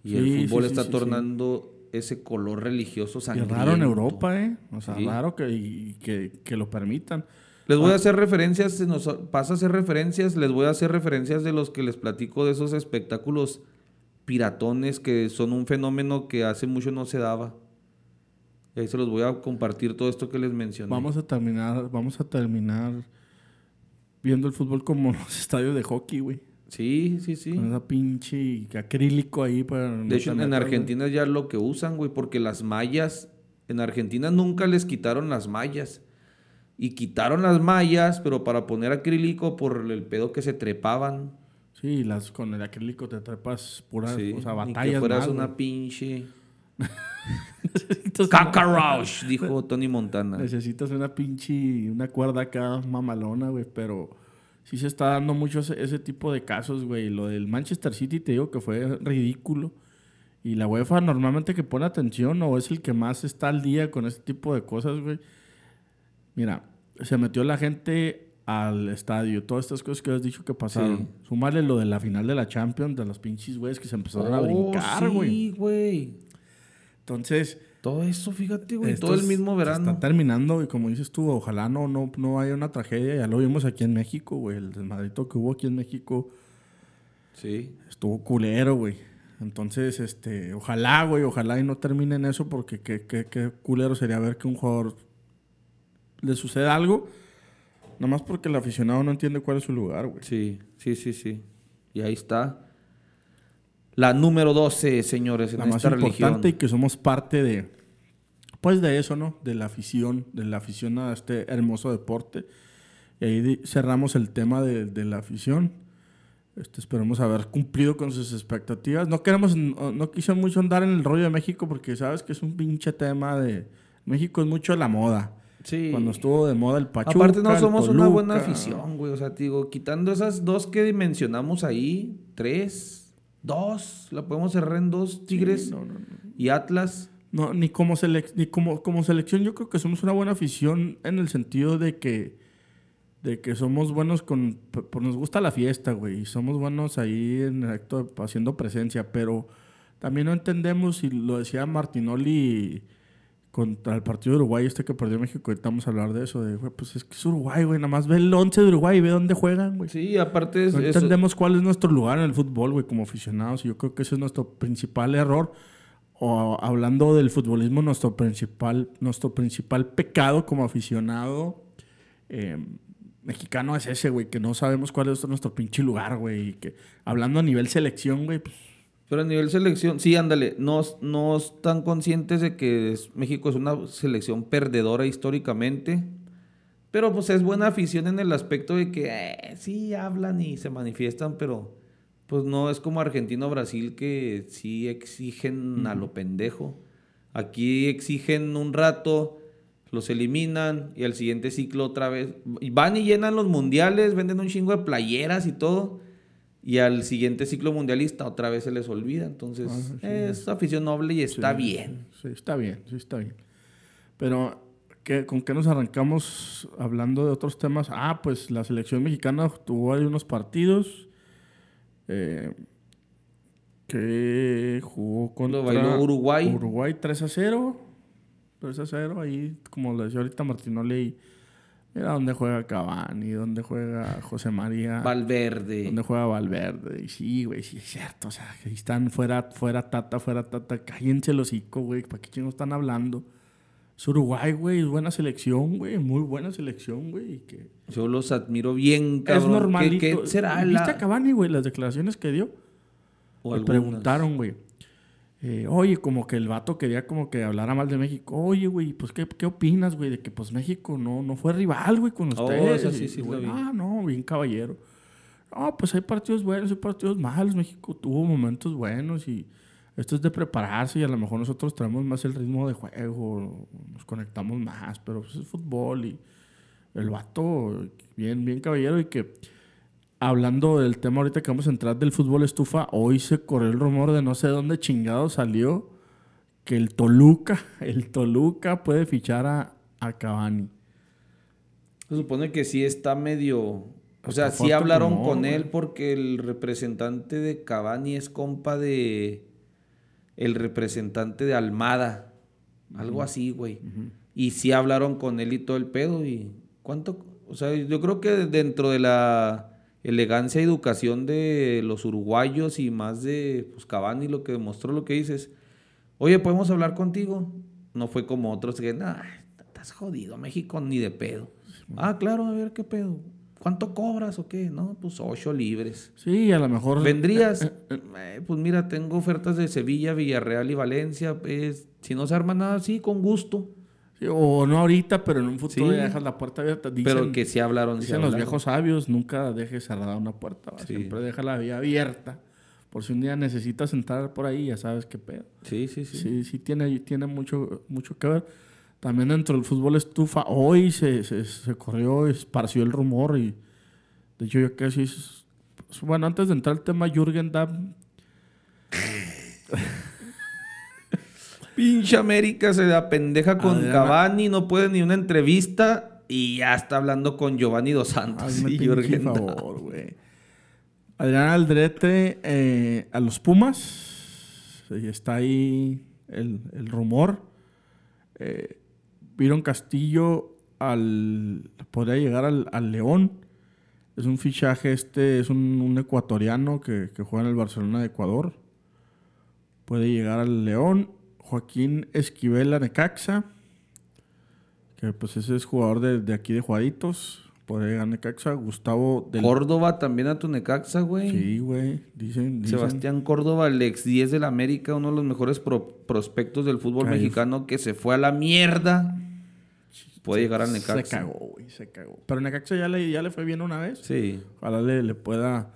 Y Sí, el fútbol sí, está sí, sí. tornando ese color religioso Y sangriento. raro en Europa, ¿eh? O sea, raro que, y que, que lo permitan. Les voy a hacer referencias, se nos pasa a hacer referencias, les voy a hacer referencias de los que les platico de esos espectáculos piratones que son un fenómeno que hace mucho no se daba. Y ahí se los voy a compartir todo esto que les mencioné. Vamos a terminar, vamos a terminar viendo el fútbol como los estadios de hockey, güey. Sí, sí, sí. Con esa pinche acrílico ahí para... no De hecho, en Argentina ya lo que usan, güey, porque las mallas, en Argentina nunca les quitaron las mallas. Y quitaron las mallas, pero para poner acrílico por el pedo que se trepaban. Sí, las, con el acrílico te trepas puras, Sí, o sea, ni que fueras una güey. pinche... Cacarouche, dijo Tony Montana. Necesitas una pinche, una cuerda acá mamalona, güey, pero sí se está dando mucho ese, ese tipo de casos, güey. Lo del Manchester City te digo que fue ridículo. Y la UEFA normalmente que pone atención o es el que más está al día con ese tipo de cosas, güey. Mira, se metió la gente al estadio, todas estas cosas que has dicho que pasaron. Sí. Súmale lo de la final de la Champions, de los pinches güeyes que se empezaron a Oh, brincar, güey. Sí, güey. Entonces, Todo eso, fíjate, güey. Todo el mismo verano. Está terminando y como dices tú, ojalá no, no, no haya una tragedia. Ya lo vimos aquí en México, güey. El desmadrito que hubo aquí en México Sí. estuvo culero, güey. Entonces, este, ojalá, güey, ojalá y no termine en eso porque qué, qué, qué culero sería ver que un jugador le suceda algo, nomás porque el aficionado no entiende cuál es su lugar, güey. Sí, sí, sí, sí. Y ahí está. La número 12, señores, en La más esta importante religión. y que somos parte de, pues de eso, ¿no? De la afición, de la afición a este hermoso deporte. Y ahí cerramos el tema de, de la afición. Este, esperemos haber cumplido con sus expectativas. No queremos, no, no quise mucho andar en el rollo de México porque sabes que es un pinche tema de... México es mucho la moda. Sí. Cuando estuvo de moda el Pachuca, Aparte no somos una buena afición, güey. O sea, te digo, quitando esas dos que dimensionamos ahí, tres, dos, la podemos cerrar en dos, Tigres No, no, no. y Atlas. No, ni como, selec- ni como, como selección yo creo que somos una buena afición en el sentido de que, de que somos buenos con... p- Pues nos gusta la fiesta, güey. Y somos buenos ahí en el acto haciendo presencia. Pero también no entendemos, y lo decía Martinoli contra el partido de Uruguay, este que perdió México, ahorita vamos a hablar de eso. De, güey, pues es que es Uruguay, güey. Nada más ve el 11 de Uruguay y ve dónde juegan, güey. Sí, aparte es, No eso- entendemos cuál es nuestro lugar en el fútbol, güey, como aficionados. Y yo creo que ese es nuestro principal error. O hablando del futbolismo, nuestro principal, nuestro principal pecado como aficionado eh, mexicano es ese, güey, que no sabemos cuál es nuestro pinche lugar, güey. Y que hablando a nivel selección, güey, pues Pero a nivel selección, sí, ándale, no, no están conscientes de que es- México es una selección perdedora históricamente, pero pues es buena afición en el aspecto de que eh, sí hablan y se manifiestan, pero pues no es como Argentina o Brasil que sí exigen a lo pendejo. Aquí exigen un rato, los eliminan y al siguiente ciclo otra vez. Y van y llenan los mundiales, venden un chingo de playeras y todo. Y al siguiente ciclo mundialista otra vez se les olvida. Entonces, Ah, sí. es afición noble y está Sí, bien. Sí, está bien, sí, está bien. Pero, ¿qué, ¿con qué nos arrancamos hablando de otros temas? Ah, pues la selección mexicana tuvo ahí unos partidos eh, que jugó contra Lo bailó Uruguay. Uruguay 3 a 0. 3 a 0, ahí, como le decía ahorita Martinoli, mira dónde juega Cavani, dónde juega José María. Valverde. ¿Dónde juega Valverde? Y sí, güey, sí es cierto. O sea, que ahí están fuera, fuera Tata, fuera Tata. Cállense el hocico, güey. ¿Para qué chingos están hablando? Es Uruguay, güey. Es buena selección, güey. Muy buena selección, güey. que Yo los admiro bien, cabrón. es normalito. ¿Qué, qué será ¿Viste la...? a Cavani, güey? Las declaraciones que dio. o Le algunas? preguntaron, güey. Eh, oye, como que el vato quería como que hablara mal de México. Oye, güey, pues, ¿qué, qué opinas, güey? De que, pues, México no, no fue rival, güey, con Oh, ustedes. sí, sí güey, vi. Ah, no, bien caballero. No, pues hay partidos buenos, hay partidos malos. México tuvo momentos buenos y esto es de prepararse y a lo mejor nosotros traemos más el ritmo de juego, nos conectamos más, pero pues es fútbol y el vato, bien, bien caballero y que hablando del tema ahorita que vamos a entrar del fútbol estufa, hoy se corrió el rumor de no sé dónde chingado salió que el Toluca, el Toluca puede fichar a, a Cavani. Se supone que sí está medio... O sea, sí hablaron con güey. él porque el representante de Cavani es compa de... El representante de Almada. Algo así, güey. Y sí hablaron con él y todo el pedo. Y cuánto... O sea, yo creo que dentro de la elegancia y educación de los uruguayos y más de pues, Cavani, lo que demostró, lo que dices. Oye, ¿podemos hablar contigo? No fue como otros que, nah, estás jodido, México ni de pedo. Ah, claro, a ver qué pedo. ¿Cuánto cobras o qué? No, pues ocho libres. Sí, a lo mejor... ¿Vendrías? Eh, pues mira, tengo ofertas de Sevilla, Villarreal y Valencia. Pues, si no se arma nada, sí, con gusto. Sí, o no ahorita, pero en un futuro Sí. ya dejas la puerta abierta. Dicen, Pero que sí hablaron. sí dicen los hablaron. viejos sabios, nunca dejes cerrada una puerta. Sí. Siempre deja la vía abierta. Por si un día necesitas entrar por ahí, ya sabes qué pedo. Sí, sí, sí. Sí, sí, tiene, tiene mucho, mucho que ver. También dentro del fútbol estufa, hoy se, se, se corrió, esparció el rumor y de hecho yo casi... Bueno, antes de entrar al tema, Jürgen Damm Pinche América se da pendeja con Adriana- Cavani, no puede ni una entrevista y ya está hablando con Giovanni Dos Santos Hazme y Jürgen favor, güey. Adrián Aldrete eh, a los Pumas. Y está ahí el, el rumor. Eh, Byron Castillo al, podría llegar al, al León. Es un fichaje, este es un, un ecuatoriano que, que juega en el Barcelona de Ecuador. Puede llegar al León. Joaquín Esquivel a Necaxa. Que pues ese es jugador de, de aquí de Juaditos. Podría llegar a Necaxa. Gustavo del Córdoba también a tu Necaxa, güey. Sí, güey. Dicen, dicen. Sebastián Córdoba, el ex 10 del América, uno de los mejores pro- prospectos del fútbol mexicano que se fue a la mierda. Puede llegar al Necaxa. Se cagó, güey. Se cagó. Pero Necaxa ya le, ya le fue bien una vez. Sí. Ojalá le, le pueda...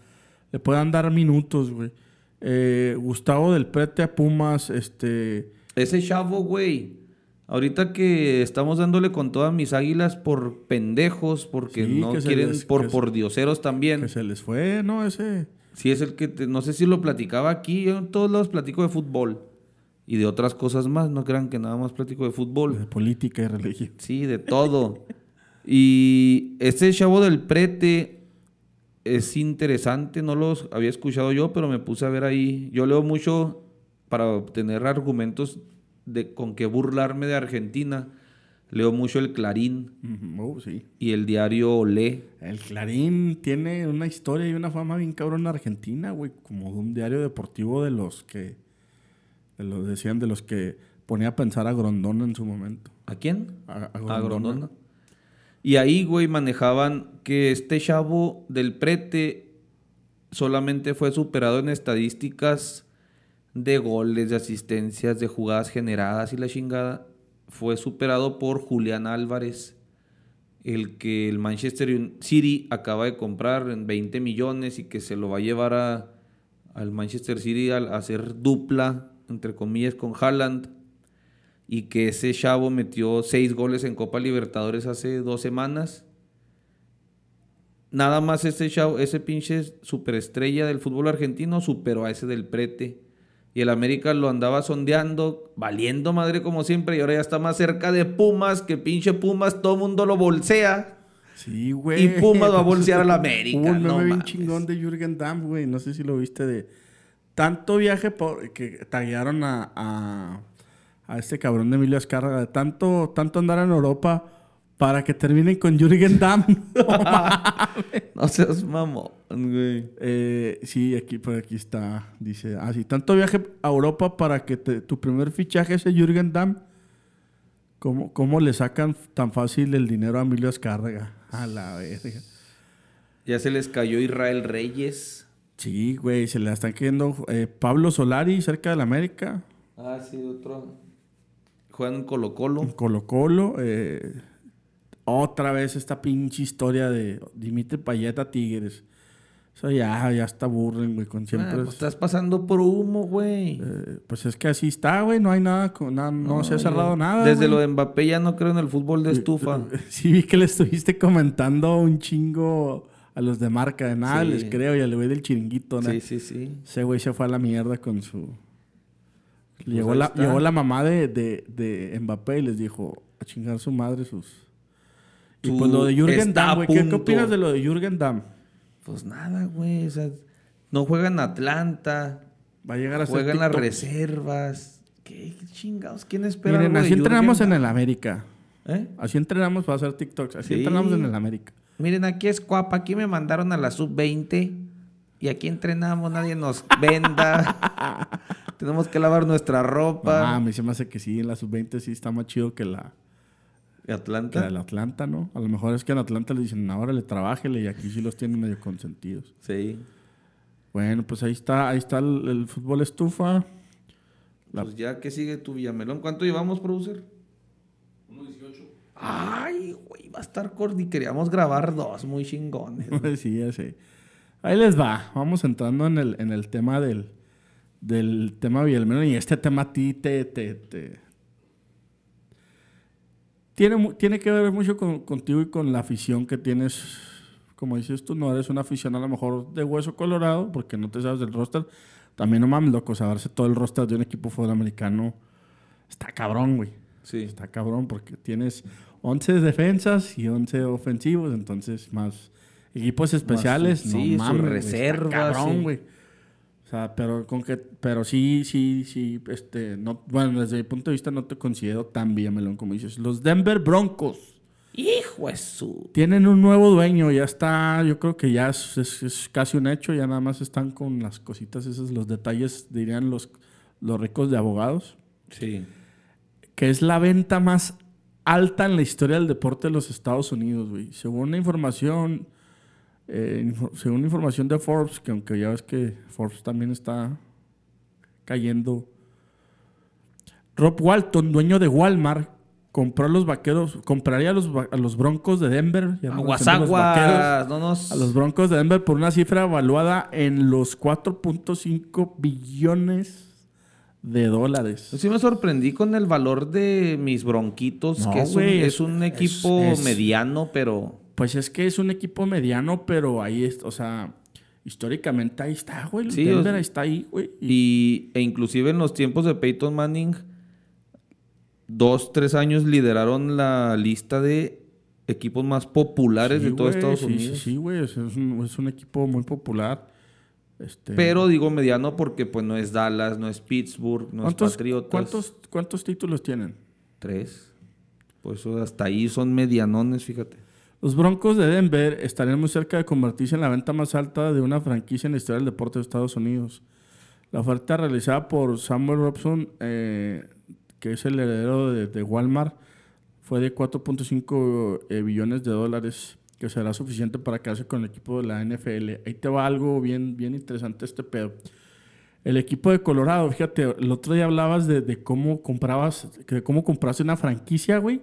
Le puedan dar minutos, güey. Eh, Gustavo del Prete a Pumas, este... Ese chavo, güey. Ahorita que estamos dándole con todas mis águilas por pendejos, porque Sí, no quieren, les- por por dioseros también. Que se les fue, ¿no? Ese... Sí, es el que, te- no sé si lo platicaba aquí, yo en todos lados platico de fútbol y de otras cosas más, no crean que nada más platico de fútbol. De política y religión. Sí, de todo. y este chavo del prete es interesante, no los había escuchado yo, pero me puse a ver ahí. Yo leo mucho para obtener argumentos de con que burlarme de Argentina. Leo mucho el Clarín oh, sí. y el diario Olé. El Clarín tiene una historia y una fama bien cabrón en Argentina, güey. Como de un diario deportivo de los que... De los, decían de los que ponía a pensar a Grondona en su momento. ¿A quién? A, a a Grondona. Grondona. Y ahí, güey, manejaban que este chavo del prete solamente fue superado en estadísticas de goles, de asistencias, de jugadas generadas y la chingada. Fue superado por Julián Álvarez, el que el Manchester City acaba de comprar en 20 millones y que se lo va a llevar a- al Manchester City a, hacer dupla, entre comillas, con Haaland y que ese chavo metió seis goles en Copa Libertadores hace dos semanas. Nada más ese chavo, ese pinche superestrella del fútbol argentino superó a ese del Prete. Y el América lo andaba sondeando, valiendo madre como siempre, y ahora ya está más cerca de Pumas, que pinche Pumas todo mundo lo bolsea. Sí, güey. Y Pumas va a bolsear al América. Hubo un no bien chingón de Jürgen Damm, güey. No sé si lo viste de... Tanto viaje por, que taguearon a, a, a este cabrón de Emilio Azcárraga. De tanto, tanto andar en Europa para que terminen con Jürgen Damm. No seas mamón, güey. Eh, sí, aquí, por aquí está. Dice, así, tanto viaje a Europa para que te- tu primer fichaje sea Jürgen Damm. ¿Cómo, ¿Cómo le sacan tan fácil el dinero a Emilio Azcárraga? A la verga. Ya se les cayó Israel Reyes. Sí, güey, se le están cayendo eh, Pablo Solari cerca del América, Ah, sí, otro. Juegan Colo Colo. Colo Colo. eh, otra vez esta pinche historia de Dimitri Payet a Tigres. Eso ya, ya está burren, güey, con siempre. Ah, pues es- estás pasando por humo, güey. eh, pues es que así está, güey, no hay nada, con- na- no, se ha yo- cerrado nada. Desde güey. lo de Mbappé ya no creo en el fútbol de estufa. Sí, vi que le estuviste comentando un chingo a los de marca. De nada Sí. les creo y al güey del chiringuito. ¿no? Sí, sí, sí. Ese güey se fue a la mierda con su... llegó, Pues ahí la, llegó la mamá de, de, de Mbappé y les dijo a chingar su madre sus... Y pues lo de Jürgen Damm, güey. ¿Qué, qué opinas de lo de Jürgen Damm? Pues nada, güey. O sea, no juega en Atlanta. Va a llegar a ser Juega en las reservas. ¿Qué, chingados? ¿Quién espera? Miren, algo de así entrenamos en el América. ¿Eh? Así entrenamos para hacer TikToks. Así Sí. entrenamos en el América. Miren, aquí es Cuapa. Aquí me mandaron a la sub-20. Y aquí entrenamos. Nadie nos venda. Tenemos que lavar nuestra Ah, ropa. a mí se me hace que sí, en la sub-20 sí está más chido que la... Que Atlanta. la del Atlanta, ¿no? A lo mejor es que en Atlanta le dicen, ahora le trabájele y aquí sí los tienen medio consentidos. Sí. Bueno, pues ahí está, ahí está el, el fútbol estufa. La- Pues ya que sigue tu Villamelón. ¿Cuánto llevamos, producer? 1.18. Ay, güey, va a estar corto. Y queríamos grabar dos muy chingones. sí, ya sé. Ahí les va. Vamos entrando en el, en el tema del, del tema Villalmeno. Y este tema a ti te... te- te- Tiene, tiene que ver mucho con- contigo y con la afición que tienes. Como dices tú, no eres una afición a lo mejor de hueso colorado, porque no te sabes del roster. También no mames, loco, saberse todo el roster de un equipo futbol americano está cabrón, güey. Sí. Está cabrón porque tienes 11 defensas y 11 ofensivos, entonces más equipos especiales, Más, no sí, mames, güey, reservas, cabrón, sí. O sea, pero con que pero sí sí sí este no bueno, desde mi punto de vista no te considero tan melón como dices. Los Denver Broncos Hijo de su. tienen un nuevo dueño, ya está, yo creo que ya es, es- es casi un hecho, ya nada más están con las cositas esas, los detalles, dirían los, los ricos de abogados, Sí. que es la venta más alta en la historia del deporte de los Estados Unidos, güey. Según la información, eh, según información de Forbes, que aunque ya ves que Forbes también está cayendo, Rob Walton, dueño de Walmart, compró a los vaqueros, compraría a los, a los broncos de Denver. ya no vaqueros. No nos. a los Broncos de Denver por una cifra evaluada en los 4.5 billones de dólares. Yo sí me sorprendí con el valor de mis bronquitos, No, que es, un, es- equipo es- mediano, pero. Pues es que es un equipo mediano, pero ahí es, o sea, históricamente ahí está, güey. Sí, Denver o sea, ahí está ahí, güey. Y- e inclusive en los tiempos de Peyton Manning, dos, tres años lideraron la lista de equipos más populares Sí, de todo Estados sí, Unidos. Sí, sí, güey. Es, es un, es un equipo muy popular. Este, Pero digo mediano porque pues no es Dallas, no es Pittsburgh, no es ¿cuántos, Patriotas. ¿cuántos, ¿Cuántos títulos tienen? Tres. Por eso hasta ahí son medianones, fíjate. Los Broncos de Denver estarían muy cerca de convertirse en la venta más alta de una franquicia en la historia del deporte de Estados Unidos. La oferta realizada por Samuel Robson, eh, que es el heredero de, Walmart, fue de 4.5 eh, billones de dólares, que será suficiente para quedarse con el equipo de la NFL. Ahí te va algo bien, bien interesante este pedo. El equipo de Colorado, fíjate, el otro día hablabas de, de cómo comprabas, de cómo compraste una franquicia, güey,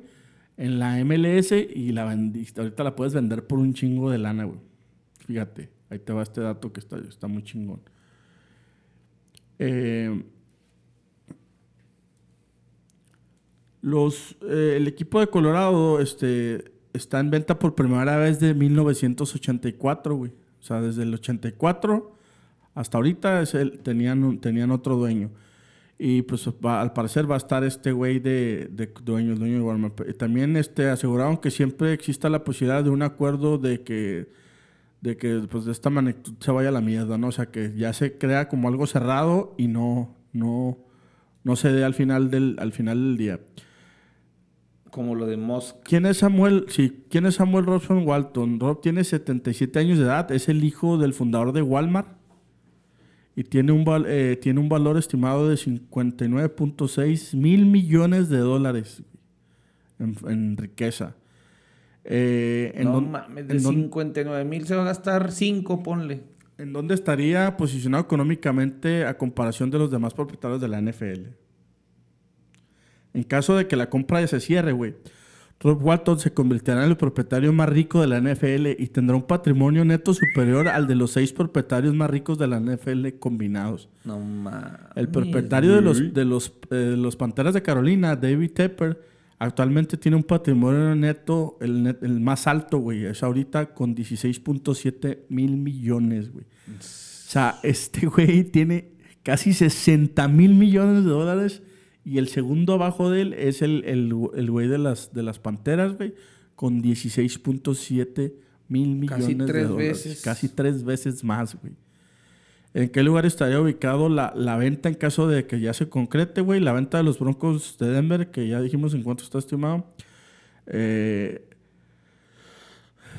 en la MLS y la vendiste. Ahorita la puedes vender por un chingo de lana, güey. Fíjate, ahí te va este dato que está, muy chingón. Eh, los, eh, el equipo de Colorado este, está en venta por primera vez de 1984, güey. O sea, desde el 84 hasta ahorita es el- tenían, tenían otro dueño. Y pues va- al parecer va a estar este güey de, de dueño, dueño de Walmart. También este, aseguraron que siempre exista la posibilidad de un acuerdo de que, de que pues de esta magnitud se vaya a la mierda, ¿no? O sea, que ya se crea como algo cerrado y no, no, no se dé al final del, al final del día. Como lo de Musk. ¿Quién es Samuel? Sí, ¿quién es Samuel Robson Walton? Rob tiene 77 años de edad, es el hijo del fundador de Walmart y tiene un, val- eh, tiene un valor estimado de 59.6 mil millones de dólares en, en riqueza. Eh, ¿en no mames, de en dónde- 59 mil se va a gastar 5, ponle. ¿En dónde estaría posicionado económicamente a comparación de los demás propietarios de la NFL? En caso de que la compra ya se cierre, güey. Rob Walton se convertirá en el propietario más rico de la NFL y tendrá un patrimonio neto superior al de los seis propietarios más ricos de la NFL combinados. No mames. El propietario de los, de los, eh, los Panteras de Carolina, David Tepper, actualmente tiene un patrimonio neto, el, net- el más alto, güey. Es ahorita con 16.7 mil millones, güey. O sea, este güey tiene casi 60 mil millones de dólares y el segundo abajo de él es el, el, el güey de las, de las Panteras, güey, con 16.7 mil millones Casi de tres dólares. veces. Casi tres veces más, güey. ¿En qué lugar estaría ubicado la, la venta en caso de que ya se concrete, güey? La venta de los Broncos de Denver, que ya dijimos en cuánto está estimado. Eh,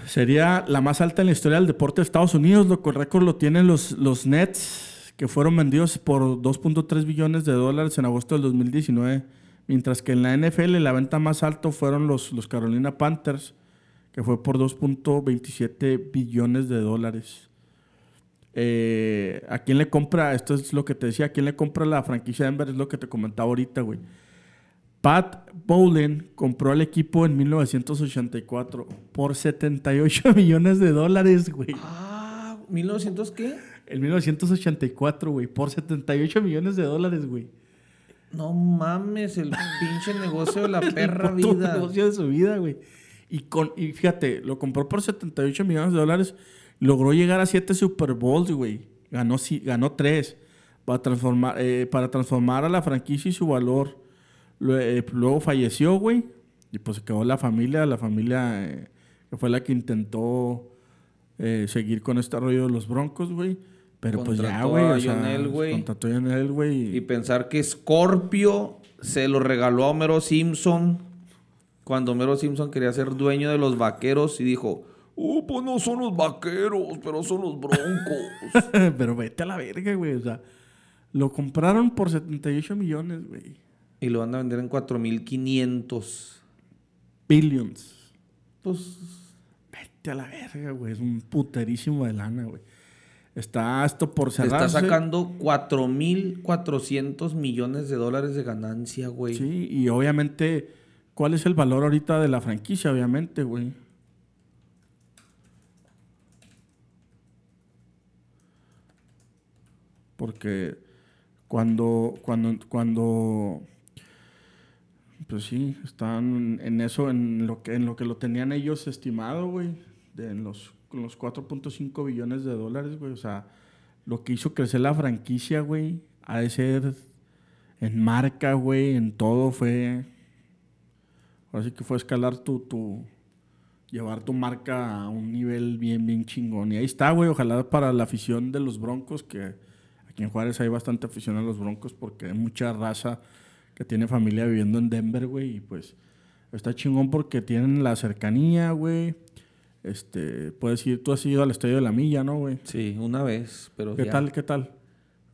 sería la más alta en la historia del deporte de Estados Unidos. Lo que el récord lo tienen los, los Nets, que fueron vendidos por 2.3 billones de dólares en agosto del 2019. Mientras que en la NFL la venta más alta fueron los, los Carolina Panthers, que fue por 2.27 billones de dólares. Eh, ¿A quién le compra? Esto es lo que te decía. ¿A quién le compra la franquicia de Denver? Es lo que te comentaba ahorita, güey. Pat Bowlen compró el equipo en 1984 por 78 millones de dólares, güey. Ah, ¿1900 qué? En 1984, güey. Por 78 millones de dólares, güey. No mames, el pinche negocio de la perra El puto vida. negocio de su vida, güey. Y, con, y fíjate, lo compró por 78 millones de dólares. Logró llegar a 7 Super Bowls, güey. Ganó, si- ganó 3 para transformar, eh, para transformar a la franquicia y su valor. Lue- Luego falleció, güey. Y pues se quedó la familia, la familia eh, que fue la que intentó eh, seguir con este rollo de los Broncos, güey. Pero pues ya, güey. o sea. Contrató a John Elway. Y pensar que Scorpio se lo regaló a Homero Simpson cuando Homero Simpson quería ser dueño de los vaqueros y dijo, oh, pues no son los vaqueros, pero son los broncos. Pero vete a la verga, güey. O sea, lo compraron por 78 millones, güey. y lo van a vender en 4500. Billions. Pues Vete a la verga, güey. Es un puterísimo de lana, güey. Está esto por se cerrarse. está sacando 4400 millones de dólares de ganancia, güey. Sí, y obviamente, ¿cuál es el valor ahorita de la franquicia? Obviamente, güey. Porque cuando, cuando, cuando, pues sí, están en eso, en lo que, en lo que lo tenían ellos estimado, güey, de en los, con los 4.5 billones de dólares, güey. O sea, lo que hizo crecer la franquicia, güey, ha de ser en marca, güey, en todo fue. Ahora sí que fue escalar tu, tu. Llevar tu marca a un nivel bien, bien chingón. Y ahí está, güey. Ojalá para la afición de los Broncos, que aquí en Juárez hay bastante afición a los Broncos porque hay mucha raza que tiene familia viviendo en Denver, güey. Y pues está chingón porque tienen la cercanía, güey. Este, puedes ir, tú has ido al Estadio de la Milla, ¿no, güey? Sí, una vez, pero ¿Qué ya. tal, qué tal?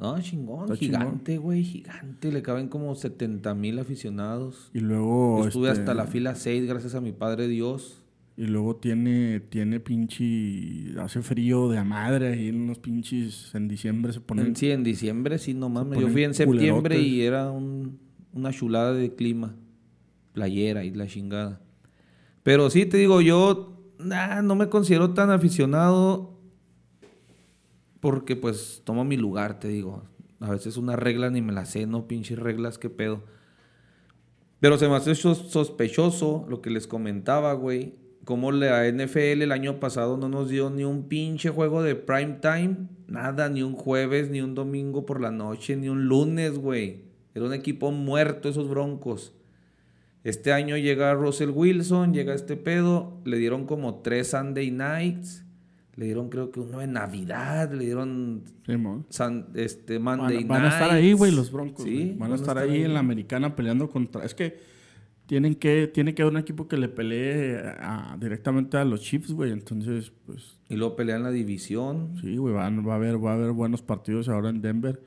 No, chingón, Está gigante, güey, gigante. Le caben como 70 mil aficionados. Y luego... Estuve este, hasta la fila 6, gracias a mi padre Dios. Y luego tiene, tiene pinche. Hace frío de a madre ahí en los pinches. En diciembre se ponen. En- sí, en diciembre, sí, no mames. Yo fui en septiembre culerotes. y era un- una chulada de clima. Playera y la chingada. Pero sí, te digo, yo nah, no me considero tan aficionado porque pues tomo mi lugar, te digo. A veces una regla ni me la sé, no pinches reglas, qué pedo. Pero se me hace sos- sospechoso lo que les comentaba, güey. Como la NFL el año pasado no nos dio ni un pinche juego de prime time. Nada, ni un jueves, ni un domingo por la noche, ni un lunes, güey. Era un equipo muerto esos broncos. Este año llega Russell Wilson, llega este pedo. Le dieron como tres Sunday nights. Le dieron creo que uno de Navidad. Le dieron Sí. Sun- este, Van, Monday van a estar ahí, güey, los Broncos. Sí. Van, a estar ahí, en la americana peleando contra. Es que tienen que, tiene que haber un equipo que le pelee a- directamente a los Chiefs, güey. Entonces, pues Y luego pelean la división. sí, güey, van- va, a haber, va a haber buenos partidos ahora en Denver.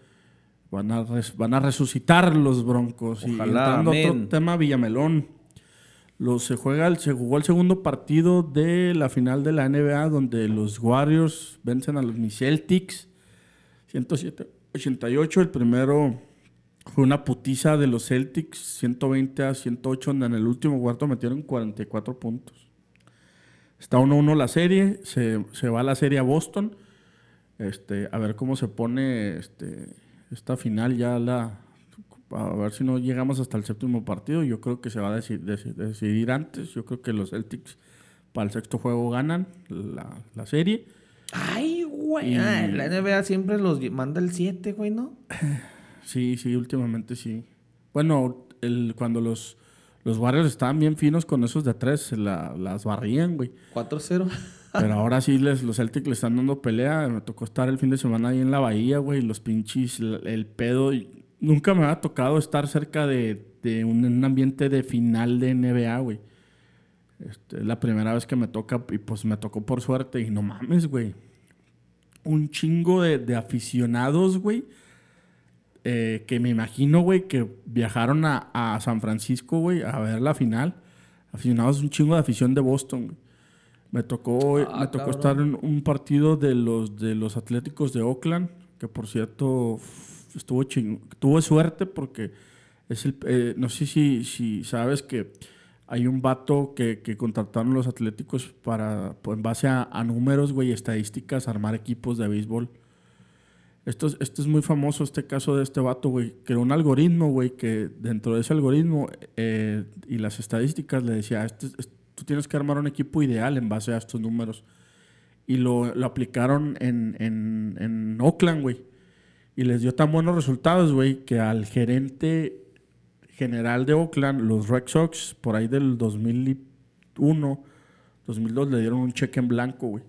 Van a, res- van a resucitar los Broncos. y entrando a otro tema, Villamelón. Los, se, juega el- se jugó el segundo partido de la final de la NBA donde los Warriors vencen a los Celtics 107-88. El primero fue una putiza de los Celtics 120 a 108 donde en el último cuarto metieron 44 puntos. Está 1-1 la serie, se, se va la serie a Boston. Este, a ver cómo se pone este, esta final ya la a ver si no llegamos hasta el séptimo partido. Yo creo que se va a deci- deci- decidir antes. Yo creo que los Celtics para el sexto juego ganan la, la serie. Ay, güey. Y- La NBA siempre los manda el 7, güey, ¿no? Sí, sí, últimamente sí. Bueno, el, cuando los, los Warriors estaban bien finos con esos de tres, se la- las barrían, güey. 4-0. Pero ahora sí les, los Celtics le están dando pelea. Me tocó estar el fin de semana ahí en la bahía, güey. Los pinches, el, el pedo. Nunca me ha tocado estar cerca de, de un, un ambiente de final de NBA, güey. Este, es la primera vez que me toca y pues me tocó por suerte. Y no mames, güey. Un chingo de, de aficionados, güey. eh, que me imagino, güey, que viajaron a, a San Francisco, güey, a ver la final. Aficionados, un chingo de afición de Boston, güey. Me tocó, Ah, me tocó cabrón. estar en un partido de los, de los Atléticos de Oakland, que por cierto estuvo ching- tuve suerte porque es el, eh, no sé si, si sabes que hay un vato que, que contrataron los Atléticos para, pues, en base a, a números, güey, y estadísticas, armar equipos de béisbol. Esto es, esto es muy famoso, este caso de este vato, güey. Creó un algoritmo, güey, que dentro de ese algoritmo eh, y las estadísticas le decía, este, es- tú tienes que armar un equipo ideal en base a estos números. Y lo, lo aplicaron en, en, en Oakland, güey. Y les dio tan buenos resultados, güey, que al gerente general de Oakland, los Red Sox, por ahí del 2001, 2002, le dieron un cheque en blanco, güey.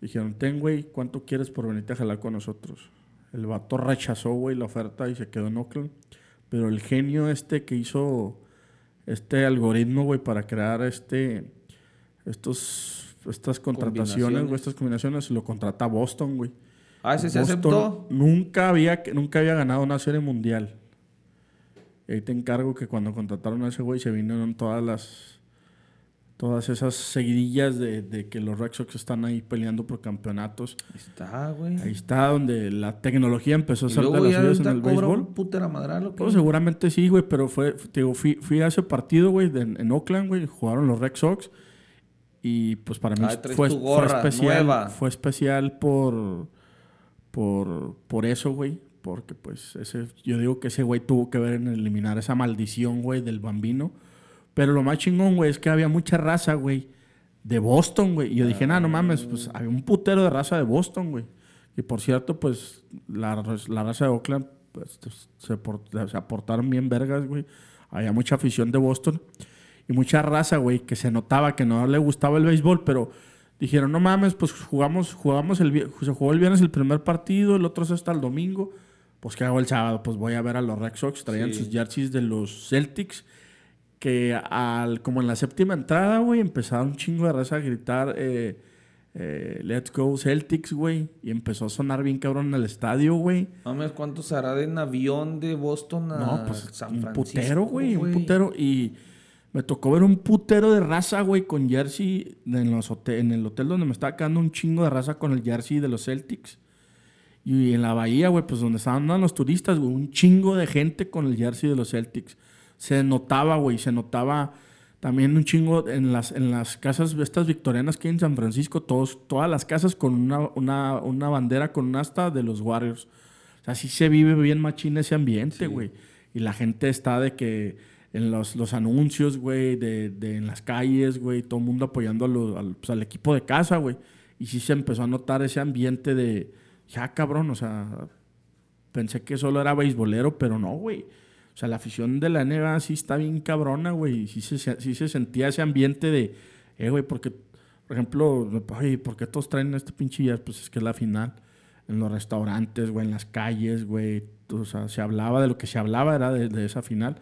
Dijeron, ten, güey, ¿cuánto quieres por venirte a jalar con nosotros? El vato rechazó, güey, la oferta y se quedó en Oakland. Pero el genio este que hizo este algoritmo, güey, para crear este, estos, estas contrataciones, güey, estas combinaciones, lo contrata Boston, güey. Ah, ese se aceptó. Nunca había, nunca había ganado una serie mundial. Y ahí te encargo que cuando contrataron a ese güey se vinieron todas las todas esas seguidillas de, que los Red Sox están ahí peleando por campeonatos. Ahí está, güey. Ahí está donde la tecnología empezó a ser de las suyas en el béisbol. putera madral, pues seguramente sí, güey, pero fue, digo, fui, fui, a ese partido, güey, en Oakland, güey, jugaron los Red Sox. Y pues para mí fue, fue, especial. Fue especial por, por, por eso, güey. Porque pues ese, yo digo que ese güey tuvo que ver en eliminar esa maldición, güey, del bambino pero lo más chingón, güey, es que había mucha raza, güey, de Boston, güey. Y yo dije, nah, no mames, pues había un putero de raza de Boston, güey. Y por cierto, pues la, raza de Oakland pues, se, se, aportaron bien vergas, güey. Había mucha afición de Boston y mucha raza, güey, que se notaba que no le gustaba el béisbol, pero dijeron, no mames, pues jugamos, jugamos el, se jugó el viernes el primer partido, el otro es hasta el domingo. Pues que hago el sábado, pues voy a ver a los Red Sox, traían sus jerseys de los Celtics que al, como en la séptima entrada, güey, empezaba un chingo de raza a gritar eh, eh, Let's Go Celtics, güey. Y empezó a sonar bien cabrón en el estadio, güey. Mames, ¿cuánto será de avión de Boston a no, pues, San Francisco? Un putero, güey, un putero. Y me tocó ver un putero de raza, güey, con jersey en, los en el hotel donde me estaba quedando un chingo de raza con el jersey de los Celtics. Y en la bahía, güey, pues donde estaban los turistas, güey, un chingo de gente con el jersey de los Celtics se notaba, güey, se notaba también un chingo en las, en las casas, estas victorianas que hay en San Francisco, todos, todas las casas con una, una, bandera con un asta de los Warriors. O sea, sí se vive bien machín ese ambiente, güey. Y la gente está de que en los, los anuncios, güey, de, de, en las calles, güey, todo el mundo apoyando al, pues, al, equipo de casa, güey. Y sí se empezó a notar ese ambiente de, ya cabrón, o sea, pensé que solo era beisbolero, pero no, güey. O sea, la afición de la NBA sí está bien cabrona, güey. Sí se, sí se sentía ese ambiente de, eh, güey, porque, por ejemplo, ay, ¿por qué todos traen este pinche ya? Pues es que es la final. En los restaurantes, güey, en las calles, güey. O sea, se hablaba de lo que se hablaba, era de, esa final.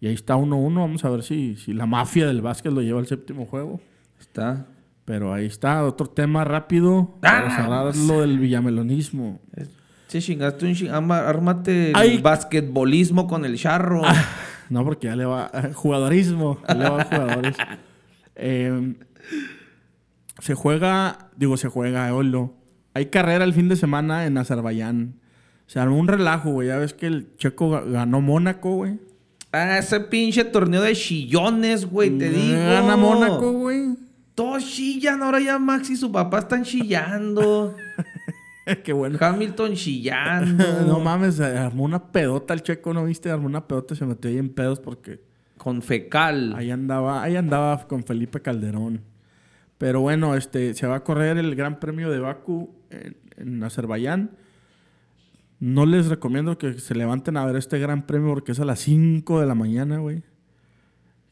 Y ahí está 1-1. Vamos a ver si, si la mafia del básquet lo lleva al séptimo juego. Está. Pero ahí está, otro tema rápido. Vamos a hablar lo del villamelonismo. Sí, chingaste un Ármate el basquetbolismo con el charro. Ah, no, porque ya le va. jugadorismo. le va jugadores. Em, se juega. Digo, se juega, Olo. Hay carrera el fin de semana en Azerbaiyán. Se armó un relajo, güey. Ya ves que el checo ganó Mónaco, güey. Ah, ese pinche torneo de chillones, güey, te digo. Gana Mónaco, güey. Todos chillan, ahora ya Max y su papá están chillando. Qué bueno. Hamilton chillando. no mames, armó una pedota el checo, ¿no viste? Armó una pedota y se metió ahí en pedos porque. Con fecal. Ahí andaba, ahí andaba con Felipe Calderón. Pero bueno, este, se va a correr el Gran Premio de Baku en, en Azerbaiyán. No les recomiendo que se levanten a ver este Gran Premio porque es a las 5 de la mañana, güey.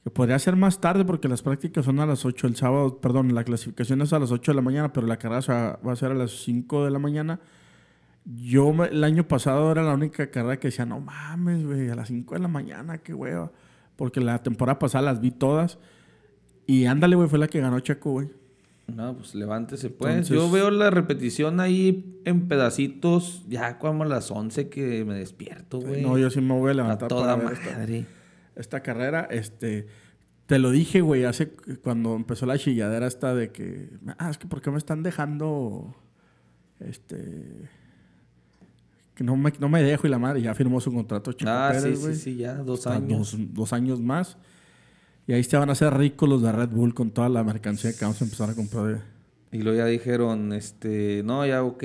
Que podría ser más tarde porque las prácticas son a las 8 el sábado, perdón, la clasificación es a las 8 de la mañana, pero la carrera va a ser a las 5 de la mañana. Yo el año pasado era la única carrera que decía, no mames, güey, a las 5 de la mañana, qué hueva. Porque la temporada pasada las vi todas. Y ándale, güey, fue la que ganó Chaco, güey. No, pues levántese, pues. Yo veo la repetición ahí en pedacitos, ya como a las 11 que me despierto, güey. No, yo sí me voy a levantar. A toda madre esta carrera, este, te lo dije, güey, hace cuando empezó la chilladera esta de que, ah, es que ¿por qué me están dejando, este, que no me, no me dejo y la madre ya firmó su contrato Chico ah, sí, sí, sí, ya, dos años. Dos, años más. Y ahí se van a hacer ricos los de Red Bull con toda la mercancía que vamos a empezar a comprar. Y luego ya dijeron, este, no, ya, ok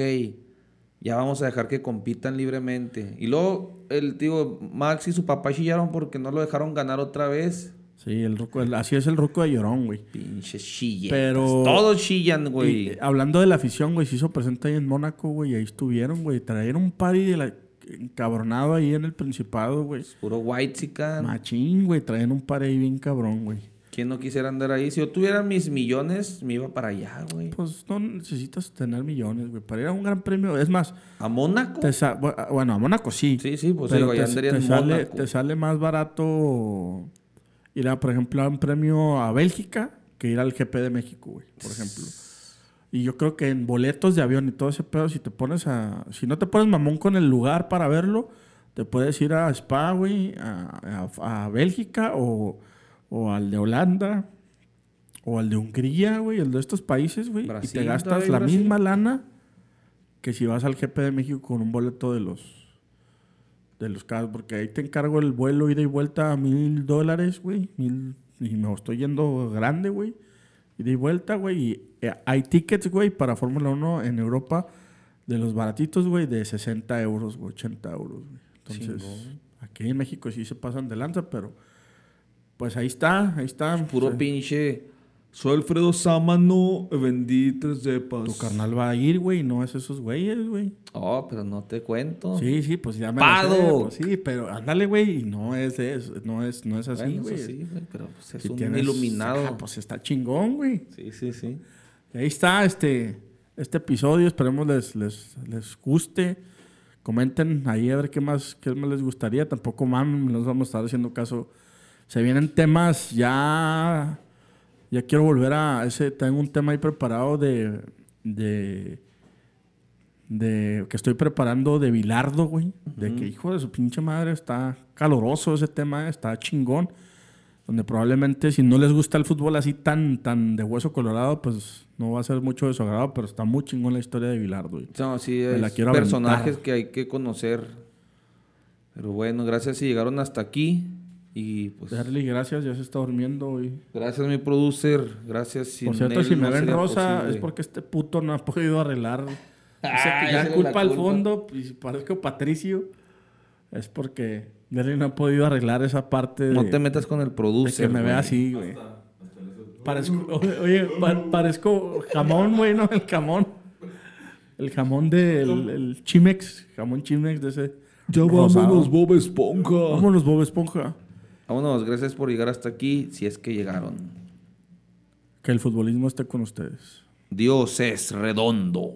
ya vamos a dejar que compitan libremente. Y luego el tío Max y su papá chillaron porque no lo dejaron ganar otra vez. Sí, el ruco, así es el ruco de llorón, güey. Pinche chillen. Pero. Todos chillan, güey. hablando de la afición, güey, se hizo presente ahí en Mónaco, güey, ahí estuvieron, güey. Trajeron un party de la. encabronado ahí en el Principado, güey. Puro white chican. Machín, güey. Traen un par ahí bien cabrón, güey. ¿Quién no quisiera andar ahí? Si yo tuviera mis millones, me iba para allá, güey. Pues no necesitas tener millones, güey. Para ir a un gran premio. Es más, ¿A Mónaco? bueno, a Mónaco sí. Sí, sí, pues pero ya te, te en sale, Mónaco. te sale más barato ir a, por ejemplo, a un premio a Bélgica que ir al GP de México, güey, por ejemplo. Y yo creo que en boletos de avión y todo ese pedo, si te pones a... Si no te pones mamón con el lugar para verlo, te puedes ir a Spa, güey, a, a- a Bélgica o, o al de Holanda o al de Hungría, güey, el de estos países, güey. Y te gastas la Brasil. misma lana que si vas al GP de México con un boleto de los de los carros, porque ahí te encargo el vuelo ida y vuelta a mil dólares, güey. Mil, y me estoy yendo grande, güey. Ida y vuelta, güey. Y eh, hay tickets, güey, para Fórmula 1 en Europa de los baratitos, güey, de 60 euros, güey, 80 euros, güey. Entonces, aquí en México sí se pasan de lanza, pero pues ahí está, ahí está. Puro Sí. pinche. Soy Alfredo Sámano, vendí tres cepas. Tu carnal va a ir, güey, no es esos güeyes, güey. Oh, pero no te cuento. Sí, sí, pues ya me lo sé, Pado. pues sí, pero ándale, güey, y no es eso, no es, no es así, Bueno, güey. eso sí, güey, pero pues es Si un tienes- iluminado. Ah, pues está chingón, güey. Sí, sí, sí. Y ahí está este, este episodio. Esperemos les, les, les guste. Comenten ahí a ver qué más, qué más les gustaría. Tampoco mames, nos vamos a estar haciendo caso. Se vienen temas ya. Ya quiero volver a ese. Tengo un tema ahí preparado de. de de que estoy preparando de Bilardo, güey. De que, hijo de su pinche madre, está caloroso ese tema, está chingón. Donde probablemente si no les gusta el fútbol así tan, tan de hueso colorado, pues no va a ser mucho de su agrado, pero está muy chingón la historia de Bilardo, güey. No, sí, Me la es quiero personajes aventar. que hay que conocer. Pero bueno, gracias si llegaron hasta aquí. Y pues, Darle gracias, ya se está durmiendo, güey. gracias mi producer. Gracias. Por sin cierto, él si me no ven rosa posible. es porque este puto no ha podido arreglar. Ah, que ya esa es culpa la al culpa. fondo, y si parezco Patricio, es porque Derry no ha podido arreglar esa parte de, No te metas con el de producer. que me vea güey. así, güey. Parezco, oye, oye, pa- parezco jamón, güey, ¿no? El jamón. El jamón del el Chimex, jamón Chimex de ese. Ya rosado. vámonos, Bob Esponja. Vámonos, Bob Esponja. Vámonos, gracias por llegar hasta aquí, si es que llegaron. Que el futbolismo esté con ustedes. Dios es redondo.